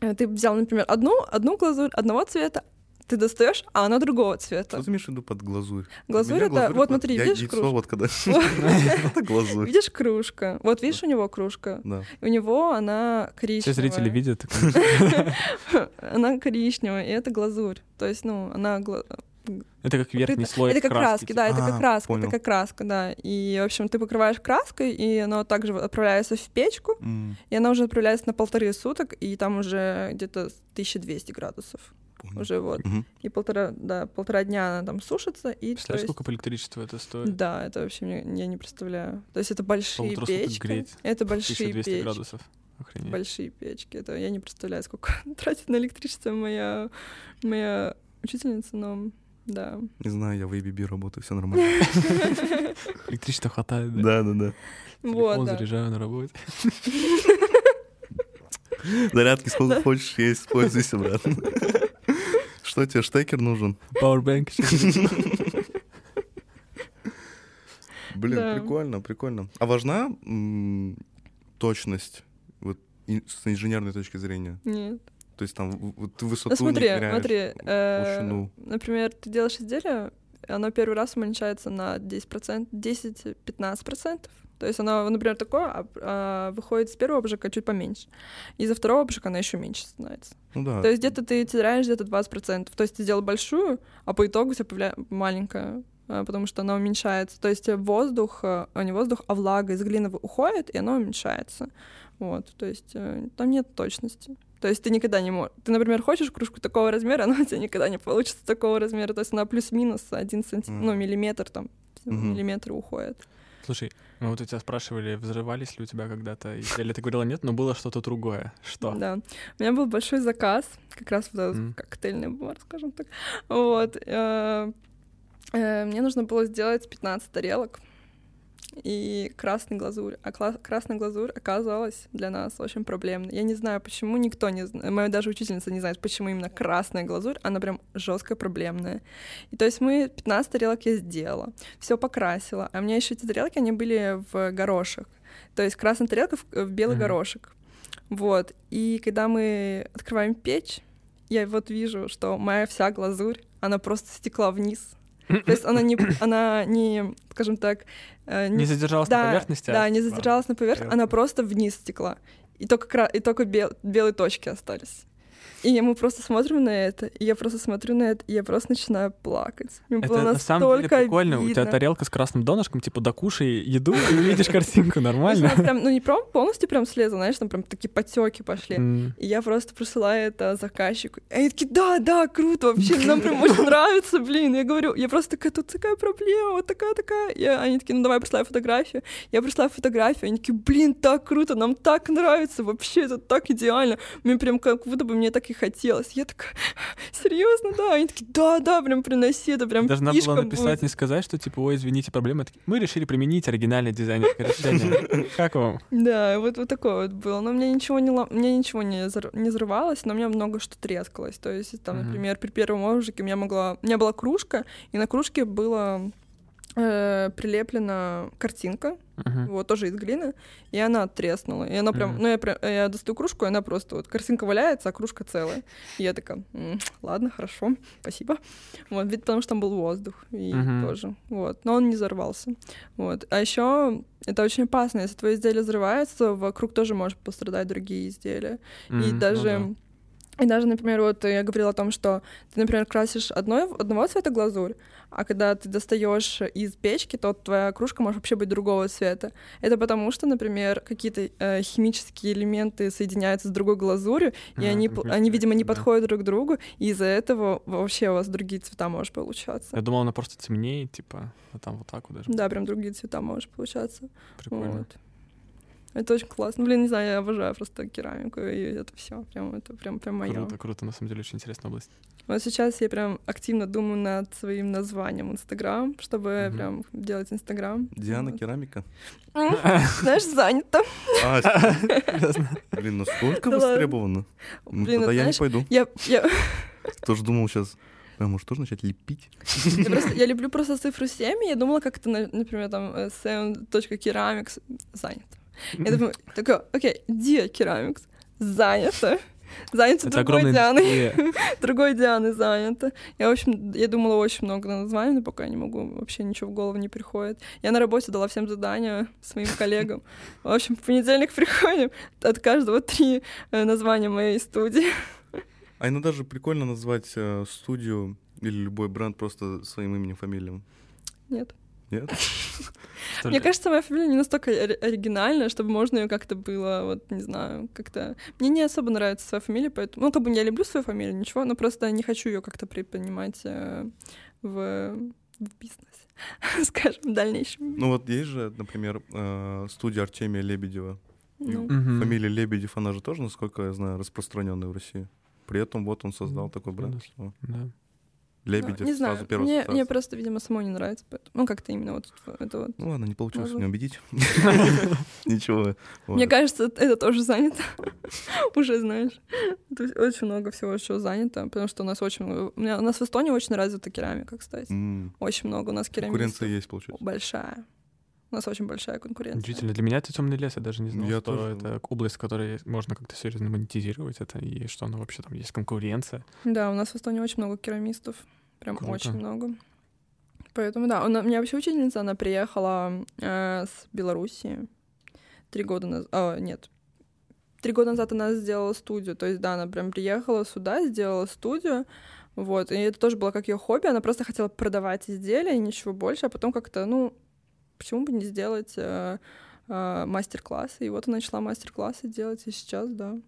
э, Ты взял, например, одну, одну глазурь одного цвета, ты достаешь, а она другого цвета. Что ты имеешь в виду под глазурь? Глазурь это... Вот смотри, я видишь яйцо кружку? вот когда... Это глазурь. Видишь кружка? Вот видишь у него кружка? Да. У него она Все коричневая. зрители видят. Она коричневая, и это глазурь. То есть, ну, она... Это как верхний покрыта- слой Это как краски, типа. да, это А, как краска, понял. это как краска, да. И, в общем, ты покрываешь краской, и оно также отправляется в печку, М, И она уже отправляется на полторы суток, и там уже где-то 1200 градусов. понял. Уже вот. Мгм. И полтора, да, полтора дня она там сушится. И, Представляешь, есть- сколько по электричеству это стоит? Да, это вообще мне, я не представляю. То есть это большие Полутора печки. греть. Это большие 1200 печки. градусов. Охренеть. Большие печки. Это я не представляю, сколько тратит на электричество моя, моя учительница, но да. Не знаю, я в ABB работаю, все нормально. Электричества хватает, да? Да, да, да. Телефон заряжаю на работе. Зарядки сколько хочешь, есть, пользуйся, брат. Что тебе, штекер нужен? Powerbank. Блин, Да. прикольно, прикольно. А важна м, точность вот и- с инженерной точки зрения? Нет. То есть там вот ты высоту Ну смотри, не теряешь, смотри. э. Например, ты делаешь изделие, оно первый раз уменьшается на 10%, 10-15%. То есть оно, например, такое, а, а выходит с первого обжига чуть поменьше. И за второго обжига она еще меньше становится. Ну да. То есть где-то ты теряешь где-то 20%. То есть ты сделал большую, а по итогу у тебя появляется маленькая, а, потому что она уменьшается. То есть воздух, а не воздух, а влага из глины уходит, и она уменьшается. Вот, то есть э, там нет точности. То есть ты никогда не можешь... Ты, например, хочешь кружку такого размера, она у тебя никогда не получится такого размера. То есть она плюс-минус один сантиметр, ну, Мгм. миллиметр там, Мгм. миллиметр уходит. Слушай, мы вот у тебя спрашивали, взрывались ли у тебя когда-то изделия. Ты говорила нет, но было что-то другое. Что? Да. У меня был большой заказ, как раз вот этот Мгм. коктейльный бар, скажем так. Вот. э, э, Мне нужно было сделать 15 тарелок и красный глазурь. А кла- красная глазурь оказалась для нас очень проблемной. Я не знаю, почему никто не знает. Моя даже учительница не знает, почему именно красная глазурь. Она прям жестко проблемная. И то есть мы 15 тарелок я сделала, все покрасила. А у меня еще эти тарелки, они были в горошек. То есть красная тарелка в, в белый Мгм. горошек. Вот. И когда мы открываем печь, я вот вижу, что моя вся глазурь, она просто стекла вниз. То есть она не, она не, скажем так, э, Не задержалась да, на поверхности? а Да, не типа, задержалась на поверхности, она просто вниз стекла. И только, кра- и только бел- белые точки остались. И мы просто смотрим на это, и я просто смотрю на это, и я просто начинаю плакать. Мне было Это на самом деле прикольно. У тебя обидно. тарелка с красным донышком, типа докушай еду и увидишь картинку, нормально. прям, ну не прям полностью прям слезла, знаешь, там прям такие потеки пошли. М. И я просто присылаю это заказчику. И они такие, да, да, круто, вообще, нам прям очень нравится, блин. Я говорю, я просто такая, тут такая проблема, вот такая-такая. И они такие, ну давай присылай фотографию. Я пришла фотографию, они такие, блин, так круто, нам так нравится, вообще, это так идеально. Мне прям как будто бы мне так и хотелось. Я такая, серьезно, да? Они такие, да, да, прям приноси, это прям Даже надо было написать, будет». не сказать, что типа, ой, извините, проблема. Мы решили применить оригинальное дизайнерское решение. Как вам? Да, вот, вот такое вот было. Но мне ничего не, мне ничего не, не взрывалось, но у меня много что трескалось. То есть, там, например, при первом ожиге у меня могла... У меня была кружка, и на кружке была э, прилеплена картинка, Мгм. вот, тоже из глины, и она треснула. И она прям... Мгм. Ну, я, я достаю кружку, и она просто вот... Картинка валяется, а кружка целая. И я такая, «М, ладно, хорошо, спасибо. Вот, ведь потому что там был воздух, и Мгм. тоже, вот. Но он не взорвался. Вот. А еще это очень опасно. Если твое изделие взрывается, вокруг тоже может пострадать другие изделия. И Мгм, ну даже... И даже, например, вот я говорила о том, что ты, например, красишь одной, одного цвета глазурь, а когда ты достаешь из печки, то твоя кружка может вообще быть другого цвета. Это потому что, например, какие-то э, химические элементы соединяются с другой глазурью, и А, они, как п- они, видимо, не да. подходят друг к другу, и из-за этого вообще у вас другие цвета может получаться. Я думал, она просто темнеет, типа, а там вот так вот даже. Да, прям другие цвета может получаться. Прикольно. Вот. Это очень классно. Блин, не знаю, я обожаю просто керамику, и это все. Прям это прям, прям мое. Круто, круто, на самом деле очень интересная область. Вот сейчас я прям активно думаю над своим названием Инстаграм, чтобы Мгм. прям делать Инстаграм. Диана Вот. Керамика. Знаешь, занято. А, блин, настолько востребовано. Ну, Блин, Тогда это я не пойду. я, Тоже думал сейчас, а может тоже начать лепить? я просто- я люблю просто цифру 7, и я думала, как это, на- например, там, э, 7.керамикс занято. Я думаю, такое, окей, Dia Керамикс занято. Занято Это другой Дианой. Другой Дианы занято. Я, в общем, я думала очень много названий, но пока не могу, вообще ничего в голову не приходит. Я на работе дала всем задания своим коллегам. В общем, в понедельник приходим, от каждого три э, названия моей студии. А иногда даже прикольно назвать э, студию или любой бренд просто своим именем, фамилием. Нет. Нет? Мне кажется, моя фамилия не настолько ори- оригинальная, чтобы можно ее как-то было, вот, не знаю, как-то... Мне не особо нравится своя фамилия, поэтому... Ну, как бы я люблю свою фамилию, ничего, но просто не хочу ее как-то приподнимать э, в, в бизнесе, скажем, в дальнейшем. Ну вот есть же, например, э, студия Артемия Лебедева. Ну. Фамилия Лебедев, она же тоже, насколько я знаю, распространенная в России. При этом вот он создал такой бренд. что Да. Лебедев не знаю, сразу первая мне, мне просто, видимо, самой не нравится, поэтому... Ну, как-то именно вот это вот. Ну ладно, не получилось меня убедить. Ничего. Мне кажется, это тоже занято. Уже знаешь. То есть очень много всего еще занято, потому что у нас очень много... У, нас в Эстонии очень развита керамика, кстати. Очень много у нас керамистов. Конкуренция есть, получается. Большая. У нас очень большая конкуренция. Удивительно. Для меня это темный лес, я даже не знал, Я что тоже. это область, в которой можно как-то серьезно монетизировать это, и что она вообще там есть конкуренция. Да, у нас в Эстонии очень много керамистов. Прям Круто. очень много. Поэтому, да, у на- у меня вообще учительница, она приехала э, с Белоруссии три года назад. А, нет. Три года назад она сделала студию. То есть, да, она прям приехала сюда, сделала студию. Вот. И это тоже было как ее хобби. Она просто хотела продавать изделия и ничего больше. А потом как-то, ну, почему бы не сделать э, э, мастер-классы? И вот она начала мастер-классы делать, и сейчас, да.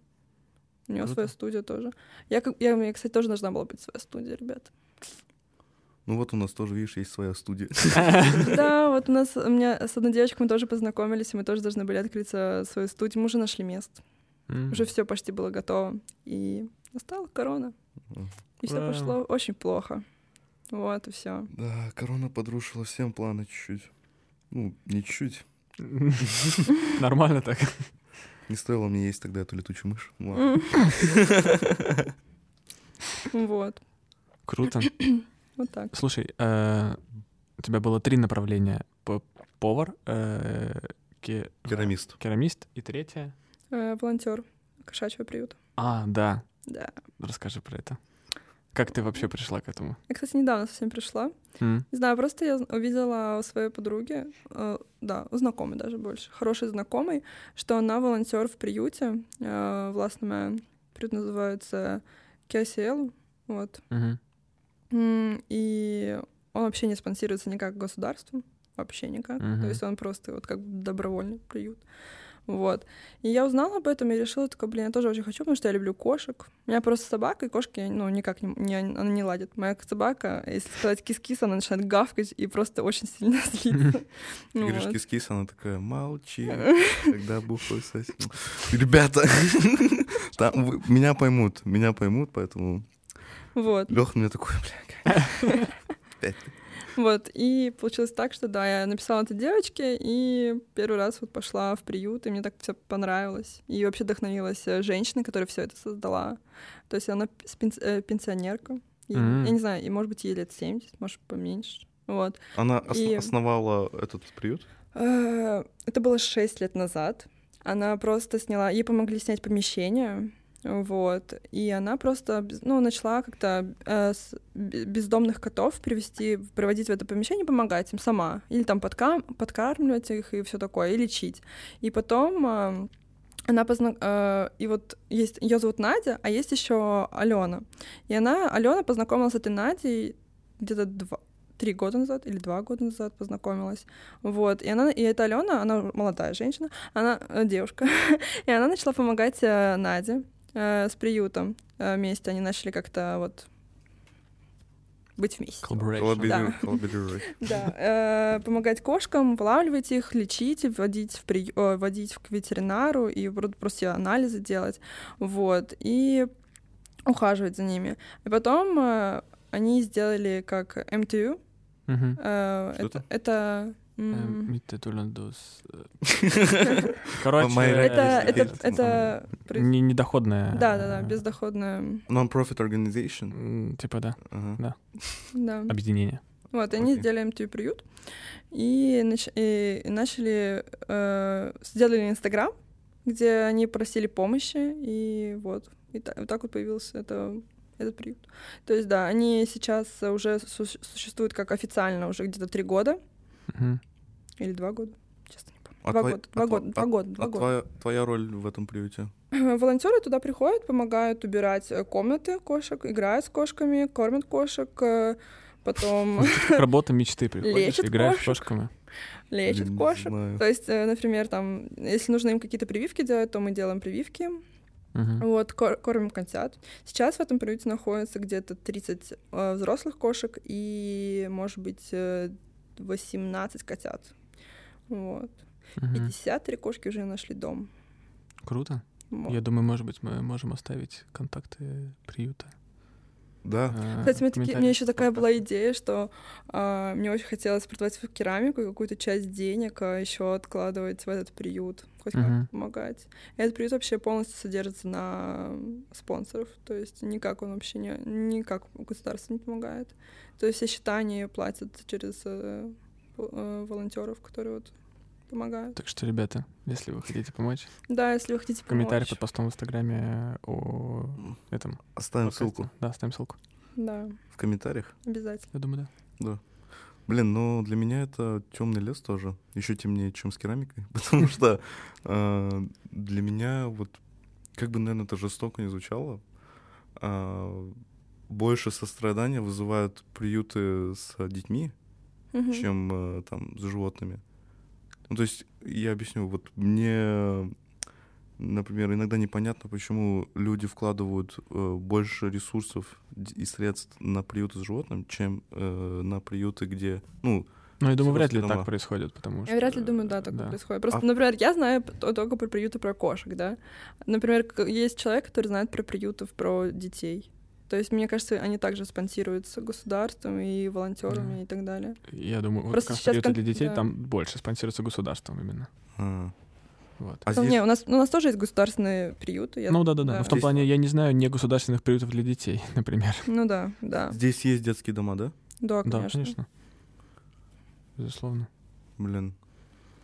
У нее Круто. своя студия тоже. Я, я, меня, кстати, тоже должна была быть своя студия, ребят. Ну вот у нас тоже, видишь, есть своя студия. Да, вот у нас, у меня с одной девочкой мы тоже познакомились, и мы тоже должны были открыть э, свою студию. Мы уже нашли место. Уже все почти было готово. И настала корона. И все пошло очень плохо. Вот, и все. Да, корона подрушила всем планы чуть-чуть. Ну, не чуть-чуть. Нормально так. Не стоило мне есть тогда эту летучую мышь. Вот, Круто. вот так. Слушай, э, у тебя было три направления. Повар, э, ке- Керамист. керамист и третье. Волонтер кошачьего приюта. А, да. Да. Расскажи про это. Как ты вообще пришла к этому? Я, кстати, недавно совсем пришла. М? Не знаю, просто я увидела у своей подруги, э, да, у знакомой даже больше, хорошей знакомой, что она волонтер в приюте. Э, властная приют называется Киосиэлу, вот. Мгм. М, И он вообще не спонсируется никак государством, вообще никак. Мгм. То есть он просто вот как добровольный приют. Вот. И я узнала об этом и решила, такая, блин, я тоже очень хочу, потому что я люблю кошек. У меня просто собака, и кошки, ну, никак не, не, она не ладит. Моя собака, если сказать кис-кис, она начинает гавкать и просто очень сильно злится. Ты Ну говоришь, кис-кис, она такая, молчи, когда бухаю сосем. Ребята, меня поймут, меня поймут, поэтому Вот. Леха мне такой, бля, опять ты». Вот, и получилось так, что да, я написала этой девочке, и первый раз вот пошла в приют, и мне так все понравилось. И вообще вдохновилась э, женщина, которая все это создала. То есть она э, пенсионерка. И, Мгм. Я не знаю, и может быть ей лет 70, может поменьше. Вот. Она ос- И- основала этот приют? Э, Это было 6 лет назад. Она просто сняла, ей помогли снять помещение, вот, и она просто, ну, начала как-то э, бездомных котов привести, приводить в это помещение, помогать им сама, или там подка- подкармливать их и все такое, и лечить. И потом э, она позна... э, и вот есть, ее зовут Надя, а есть еще Алена. И она, Алена познакомилась с этой Надей где-то два, три года назад или два года назад познакомилась. Вот, и она, и эта Алена, она молодая женщина, она э, девушка, и она начала помогать э, Наде э, с приютом э, вместе. Они начали как-то вот быть вместе. Collaboration. Да, э, помогать кошкам, вылавливать их, лечить, вводить в, при... э, вводить к ветеринару и про- просто анализы делать, вот, и ухаживать за ними. И потом э, они сделали как МТУ. Что это, это, м, Эм, Mitte tulundus, э, Короче, это, э, это, это, не недоходная. да, да, да, э, бездоходное, Non-profit organization. Типа, да, Ага. да. объединение. Вот, они сделали МТУ приют и, нач- и- и начали, э, сделали Инстаграм, где они просили помощи, и вот, и та- вот так вот появился это, этот приют. То есть, да, они сейчас уже су- существуют как официально уже где-то три года Или два года, честно не помню. А два твой- года, а два года, два а- года, два А года. твоя, твоя роль в этом приюте? Волонтеры туда приходят, помогают убирать э, комнаты кошек, играют с кошками, кормят кошек, э, потом работа мечты приходишь, Лечат играешь с кошками. лечат не кошек. знаю. То есть, э, например, там, если нужно им какие-то прививки делать, то мы делаем прививки, Мгм. вот, кор- кормим котят. Сейчас в этом приюте находится где-то 30 э, взрослых кошек и, может быть, э, 18 котят. Вот. Мгм. 53 кошки уже нашли дом. Круто. Вот. Я думаю, может быть, мы можем оставить контакты приюта. Да. э, Кстати, у меня, в таки- у меня еще такая была идея, что а, мне очень хотелось продавать свою керамику и какую-то часть денег а, еще откладывать в этот приют, хоть Мгм. как помогать. И этот приют вообще полностью содержится на спонсоров, то есть никак он вообще не, никак государство не помогает. То есть все счета они платят через э, э, волонтеров, которые вот помогают. Так что, ребята, если вы хотите помочь, Да, если вы хотите в комментариях помочь. под постом в Инстаграме о этом. Оставим ссылку Да, оставим ссылку. Да, в комментариях. обязательно. Я думаю, да. Да. Блин, ну для меня это темный лес тоже. Еще темнее, чем с керамикой. Потому что э, для меня вот, как бы, наверное, это жестоко не звучало, а, больше сострадания вызывают приюты с детьми, чем э, там с животными. Ну, то есть, я объясню, вот мне, например, иногда непонятно, почему люди вкладывают э, больше ресурсов и средств на приюты с животным, чем э, на приюты, где, ну, Ну, я думаю, вряд ли дома. так происходит, потому что... Я вряд ли думаю, да, так да. происходит. Просто, А- например, я знаю только про приюты про кошек, да. Например, есть человек, который знает про приютов про детей. То есть, мне кажется, они также спонсируются государством и волонтерами Да. и так далее. Я думаю, вот Просто как раз сейчас для детей да. там больше спонсируется государством именно. а, Вот. а Ну, здесь... не, у нас, у нас тоже есть государственные приюты. я- Ну да-да-да, но в том Здесь- плане я не знаю негосударственных приютов для детей, например. Ну да, да. Здесь есть детские дома, да? Да, Да, конечно. конечно. Безусловно. Блин.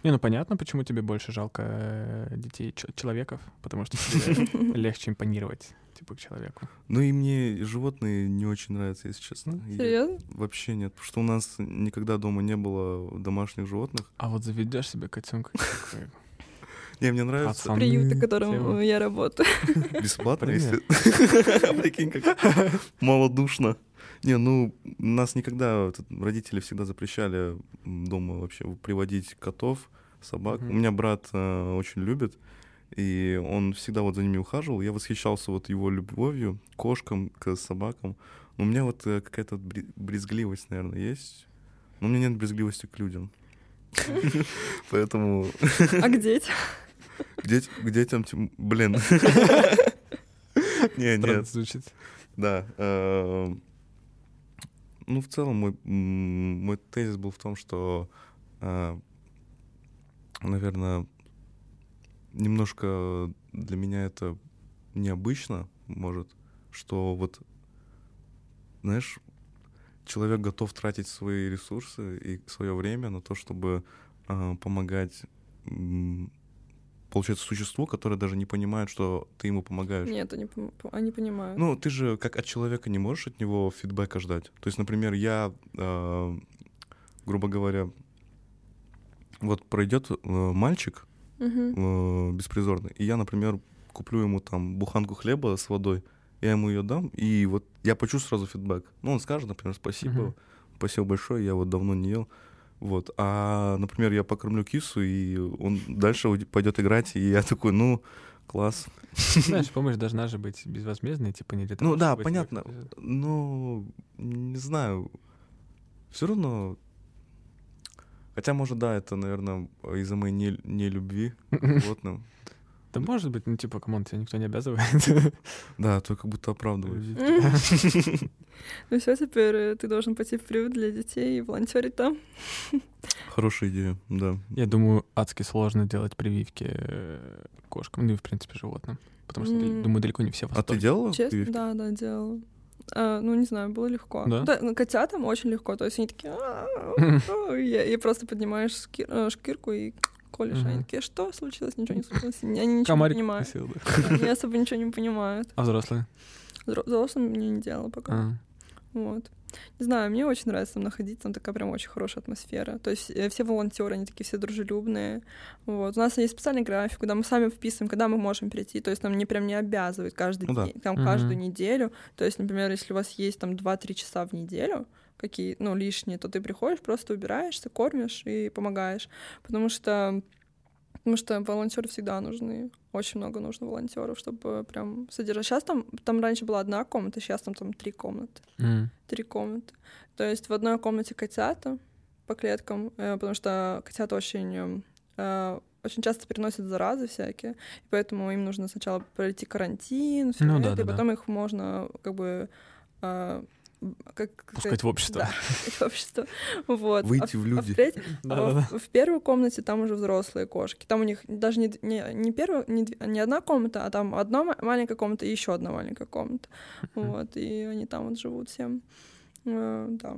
Не, ну понятно, почему тебе больше жалко э, детей ч- человеков, потому что тебе легче импонировать, типа, к человеку. Ну и мне животные не очень нравятся, если честно. Я- Серьезно? Вообще нет, потому что у нас никогда дома не было домашних животных. А вот заведешь себе котенка. Не, мне нравится. Пацаны, Приюты, в котором тема. я работаю. Бесплатно, если... Прикинь, как малодушно. Не, ну, нас никогда, родители всегда запрещали дома вообще приводить котов, собак. У меня брат э, очень любит, и он всегда вот за ними ухаживал. Я восхищался вот его любовью к кошкам, к собакам. Но у меня вот э, какая-то брезгливость, наверное, есть. Но у меня нет брезгливости к людям. Поэтому А к детям? к дет- к детям, блин. Не, нет. звучит. Да. Э, Ну, в целом, мой, мой тезис был в том, что, наверное, немножко для меня это необычно, может, что вот, знаешь, человек готов тратить свои ресурсы и свое время на то, чтобы э, помогать, получается, существу, которое даже не понимает, что ты ему помогаешь. Нет, они, они понимают. Ну, ты же как от человека не можешь от него фидбэка ждать. То есть, например, я, э, грубо говоря, вот пройдет э, мальчик Мгм. э, беспризорный, и я, например, куплю ему там буханку хлеба с водой, я ему ее дам, и вот я почувствую сразу фидбэк. Ну, он скажет, например, спасибо, спасибо большое, я вот давно не ел. Вот. А, например, я покормлю кису, и он дальше пойдет играть, и я такой, ну, класс. Знаешь, помощь должна же быть безвозмездной, типа не для того, Ну да, понятно. Ну, не знаю. Все равно. Хотя, может, да, это, наверное, из-за моей не, нелюбви к животным. Да может быть, ну типа, come on, тебя никто не обязывает. Да, то как будто оправдываюсь. Ну все, теперь э, ты должен пойти в приют для детей и волонтерить там. Хорошая идея, да. Я думаю, адски сложно делать прививки э, кошкам, ну и, в принципе, животным. Потому что, думаю, далеко не все А ты делала Честно, прививки? да, да, делала. А, ну, не знаю, было легко. Да? ну, котятам очень легко. То есть они такие... И просто поднимаешь э, шкирку и Они Мгм. такие, что случилось? Ничего не случилось. Они ничего не Комарик понимают. укусил, да. Они особо ничего не понимают. А взрослые? Взро- Взрослым мне не делала пока. А. Вот. Не знаю, мне очень нравится там находиться, там такая прям очень хорошая атмосфера. То есть э, все волонтеры, они такие все дружелюбные. Вот. У нас есть специальный график, куда мы сами вписываем, когда мы можем прийти. То есть нам не прям не обязывают каждый Ну да. день, там Мгм. каждую неделю. То есть, например, если у вас есть там 2-3 часа в неделю, какие, ну, лишние, то ты приходишь, просто убираешься, кормишь и помогаешь. Потому что Потому что волонтеры всегда нужны. Очень много нужно волонтеров, чтобы прям содержать. Сейчас там, там раньше была одна комната, сейчас там, там три комнаты М. три комнаты. То есть в одной комнате котята по клеткам, э, потому что котята очень, э, очень часто переносят заразы всякие, и поэтому им нужно сначала пройти карантин, всё Ну это, да, да, и да. потом их можно как бы э, как Пускать в общество. Да, в общество. Вот. Выйти А в а люди. треть- а Да-да-да. в, в первой комнате там уже взрослые кошки. Там у них даже не, не, не первая, не, не одна комната, а там одна ма- маленькая комната и еще одна маленькая комната. Вот, и они там вот живут всем. Э, Да.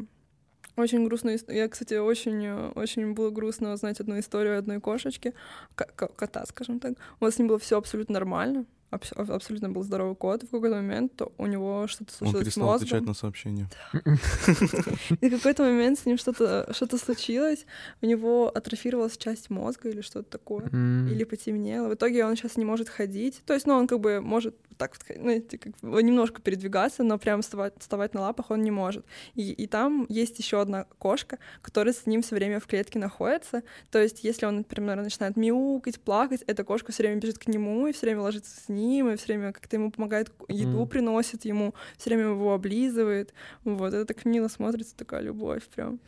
Очень грустно. Я, кстати, очень, э, очень было грустно узнать одну историю одной кошечки, ко- ко- кота, скажем так. У нас с ним было все абсолютно нормально. Абс- аб- абсолютно был здоровый кот. И в какой-то момент у него что-то Он случилось с перестал мозгом. отвечать на сообщения. И в какой-то момент с ним что-то что случилось, у него атрофировалась часть мозга или что-то такое, или потемнело. В итоге он сейчас не может ходить. То есть, ну, он как бы может так вот, ну, эти, как немножко передвигаться, но прям вставать, вставать на лапах он не может. И, и там есть еще одна кошка, которая с ним все время в клетке находится. То есть, если он, например, начинает мяукать, плакать, эта кошка все время бежит к нему и все время ложится с ним, и все время как-то ему помогает, еду Мгм. приносит ему, все время его облизывает. Вот, это так мило смотрится, такая любовь прям.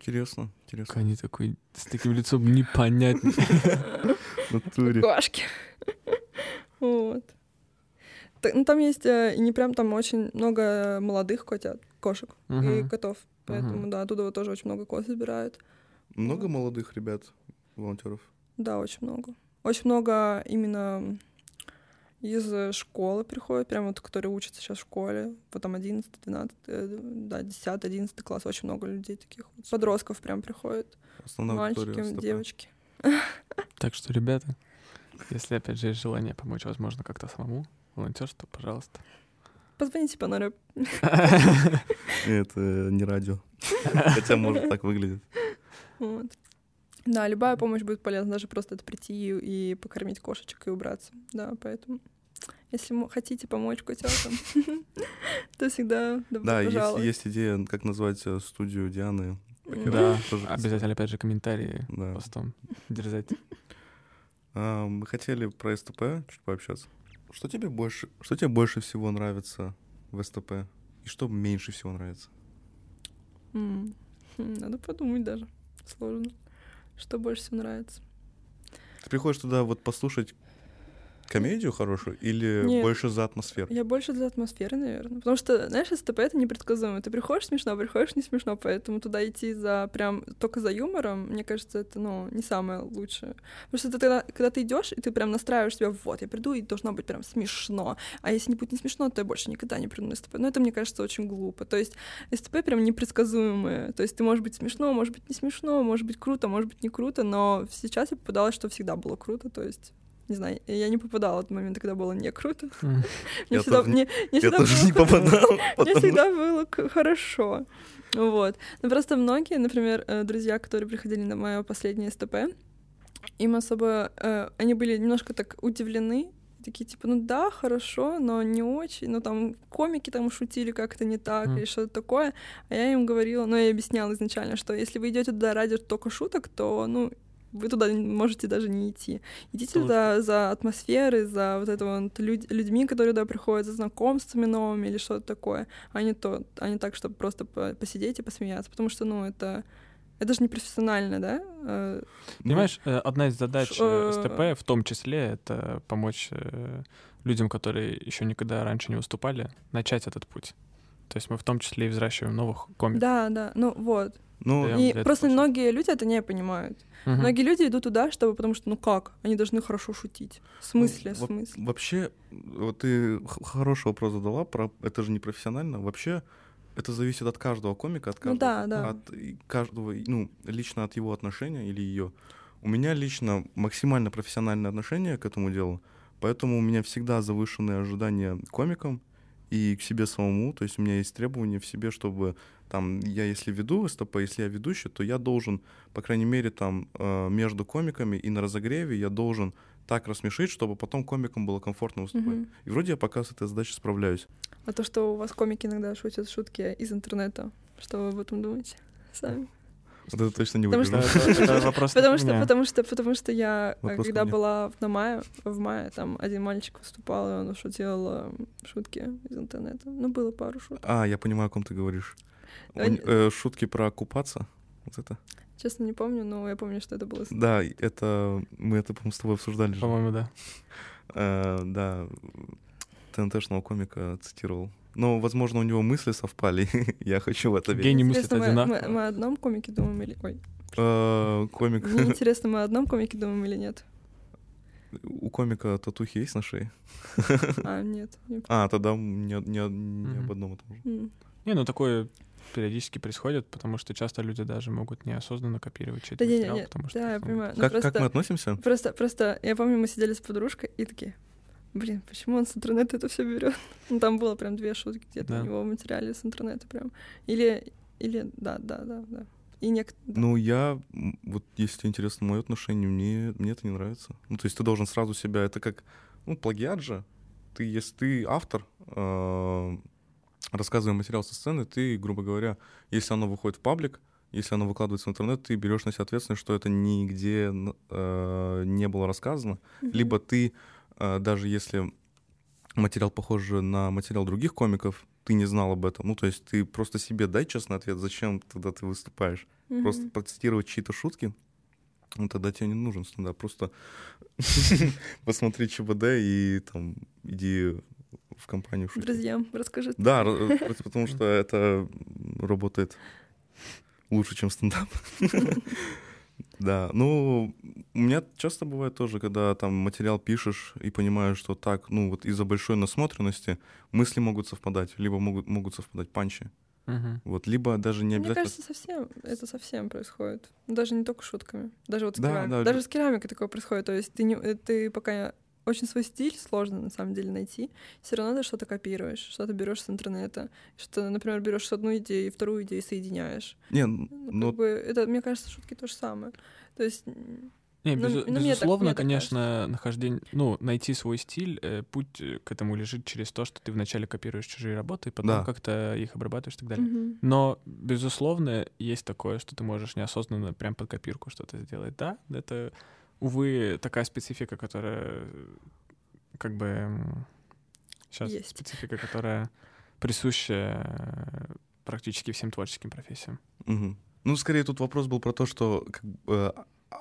Интересно, интересно. Они такой с таким лицом натуре. Кошки. Вот. Ну, там есть э, и не прям там очень много молодых котят, кошек и Мгм. котов. Поэтому, Мгм. да, оттуда вот тоже очень много кот забирают. Много молодых ребят, волонтеров? Да, очень много. Очень много именно из школы приходят, прям вот, которые учатся сейчас в школе, потом 11, 12, э, да, 10, 11 класс, очень много людей таких. вот. Подростков прям приходят, Основная мальчики, девочки. Так что, ребята, если опять же есть желание помочь, возможно, как-то самому, волонтерство, пожалуйста. Позвоните по номеру. Нет, это не радио. Хотя, может, так выглядит. Вот. Да, любая помощь будет полезна, даже просто это прийти и, покормить кошечек и убраться. Да, поэтому если хотите помочь котятам, то всегда добро Да, есть, есть идея, как назвать э, студию Дианы. Да, обязательно, опять же, комментарии Да. постом дерзать. А, Мы хотели про СТП чуть пообщаться. Что тебе больше, что тебе больше всего нравится в СТП? И что меньше всего нравится? Надо подумать даже. Сложно. Что больше всего нравится? Ты приходишь туда вот послушать комедию хорошую или Нет. больше за атмосферу? Я больше за атмосферы, наверное. Потому что, знаешь, СТП — это непредсказуемо. Ты приходишь смешно, приходишь не смешно, поэтому туда идти за прям только за юмором, мне кажется, это, ну, не самое лучшее. Потому что ты тогда, когда ты идешь, и ты прям настраиваешь себя, вот, я приду, и должно быть прям смешно. А если не будет не смешно, то я больше никогда не приду на СТП. Но это, мне кажется, очень глупо. То есть СТП прям непредсказуемое. То есть ты, может быть, смешно, может быть, не смешно, может быть, круто, может быть, не круто, но сейчас я попадалась, что всегда было круто, то есть не знаю, я не попадала в момент, когда было не круто. Мне всегда, не- мне, всегда было не попадал. мне потому всегда было к- хорошо. Вот. Но просто многие, например, э, друзья, которые приходили на мое последнее СТП, им особо... э, Они были немножко так удивлены, такие типа, ну да, хорошо, но не очень, ну там комики там шутили как-то не так Мгм. или что-то такое, а я им говорила, ну я объясняла изначально, что если вы идете туда ради только шуток, то, ну, вы туда можете даже не идти. Идите Тоже. туда за атмосферой, за вот это вот люд- людьми, которые туда приходят, за знакомствами новыми или что-то такое, а не то, а не так, чтобы просто по- посидеть и посмеяться, потому что, ну, это это же не профессионально, да? Э, Понимаешь, э, одна из задач Ш- э, СТП в том числе это помочь людям, которые еще никогда раньше не выступали, начать этот путь. То есть мы в том числе и взращиваем новых комиков. Да, да, ну вот. Ну. И это просто точно. многие люди это не понимают. Мгм. Многие люди идут туда, чтобы, потому что, ну как, они должны хорошо шутить. В смысле, в во- смысле? Вообще, вот ты хороший вопрос задала про это же не профессионально. Вообще, это зависит от каждого комика, от Ну каждого, да, да. от каждого, ну, лично от его отношения или ее. У меня лично максимально профессиональное отношение к этому делу, поэтому у меня всегда завышенные ожидания комикам и к себе самому. То есть у меня есть требования в себе, чтобы там я если веду СТП, если я ведущий, то я должен, по крайней мере, там э, между комиками и на разогреве я должен так рассмешить, чтобы потом комикам было комфортно выступать. Мгм. И вроде я пока с этой задачей справляюсь. А то, что у вас комики иногда шутят шутки из интернета, что вы об этом думаете сами? Вот это точно не Потому вырежу. Да, это, это вопрос не Потому что, потому что, потому что я, Вопрос когда была в- на мае, в мае, там один мальчик выступал, и он шутил э, шутки из интернета. Ну, было пару шуток. А, я понимаю, о ком ты говоришь. Э, Он- э, шутки про купаться. Вот это. Честно, не помню, но я помню, что это было. Да, это мы это, по-моему, с тобой обсуждали же. По-моему, да. Да, ТНТшного комика цитировал. Но, возможно, у него мысли совпали. я хочу в это верить. Гений мыслит Интересно, мы, мы, одинаково. мы о одном комике думаем или... Ой, Э, комик. мне интересно, мы о одном комике думаем или нет? У комика татухи есть на шее? А, нет. А, тогда не, не- не об одном и том же. Не, ну такое периодически происходит, потому что часто люди даже могут неосознанно копировать чей-то Да, не, не, материал, не, потому что... да, я понимаю. Ну, Как, просто, как мы относимся? просто, просто, я помню, мы сидели с подружкой и такие, блин, почему он с интернета это все берет? Ну, там было прям две шутки где-то Да. у него в материале с интернета прям. Или, или, да, да, да, да. И нек... Ну, я, вот если тебе интересно мое отношение, мне, мне это не нравится. Ну, то есть ты должен сразу себя, это как, ну, плагиат же. Ты, если ты автор, э, рассказывая материал со сцены, ты, грубо говоря, если оно выходит в паблик, если оно выкладывается в интернет, ты берешь на себя ответственность, что это нигде э, не было рассказано. Мгм. Либо ты, даже если материал похож на материал других комиков, ты не знал об этом. Ну, то есть ты просто себе дай честный ответ, зачем тогда ты выступаешь. Просто Мгм. процитировать чьи-то шутки, ну тогда тебе не нужен стендап. Просто посмотри ЧБД и там иди в компанию шутить. Друзьям расскажи. Да, просто потому что это работает лучше, чем стендап. Да, ну, у меня часто бывает тоже, когда там материал пишешь и понимаешь, что так, ну, вот из-за большой насмотренности мысли могут совпадать, либо могут, могут совпадать панчи. Мгм. Вот, либо даже не Мне обязательно... кажется, совсем, это совсем происходит. Даже не только шутками. Даже вот с, Да, керами- да, Даже с керамикой такое происходит. То есть ты, не, ты пока очень свой стиль сложно на самом деле найти. Все равно ты что-то копируешь, что-то берешь с интернета, что, например, берешь одну идею и вторую идею соединяешь. Не, Ну, ну, как бы это, мне кажется, шутки то же самое. То есть Не, Ну, безу- ну, так- безусловно, так конечно, нахождение, ну, найти свой стиль, э, путь э, к этому лежит через то, что ты вначале копируешь чужие работы, и потом Да. как-то их обрабатываешь и так далее. мгм. Но, безусловно, есть такое, что ты можешь неосознанно прям под копирку что-то сделать. Да, это, увы, такая специфика, которая э, как бы... Сейчас Есть. специфика, которая присуща практически всем творческим профессиям. мгм. ну, скорее тут вопрос был про то, что как бы, э,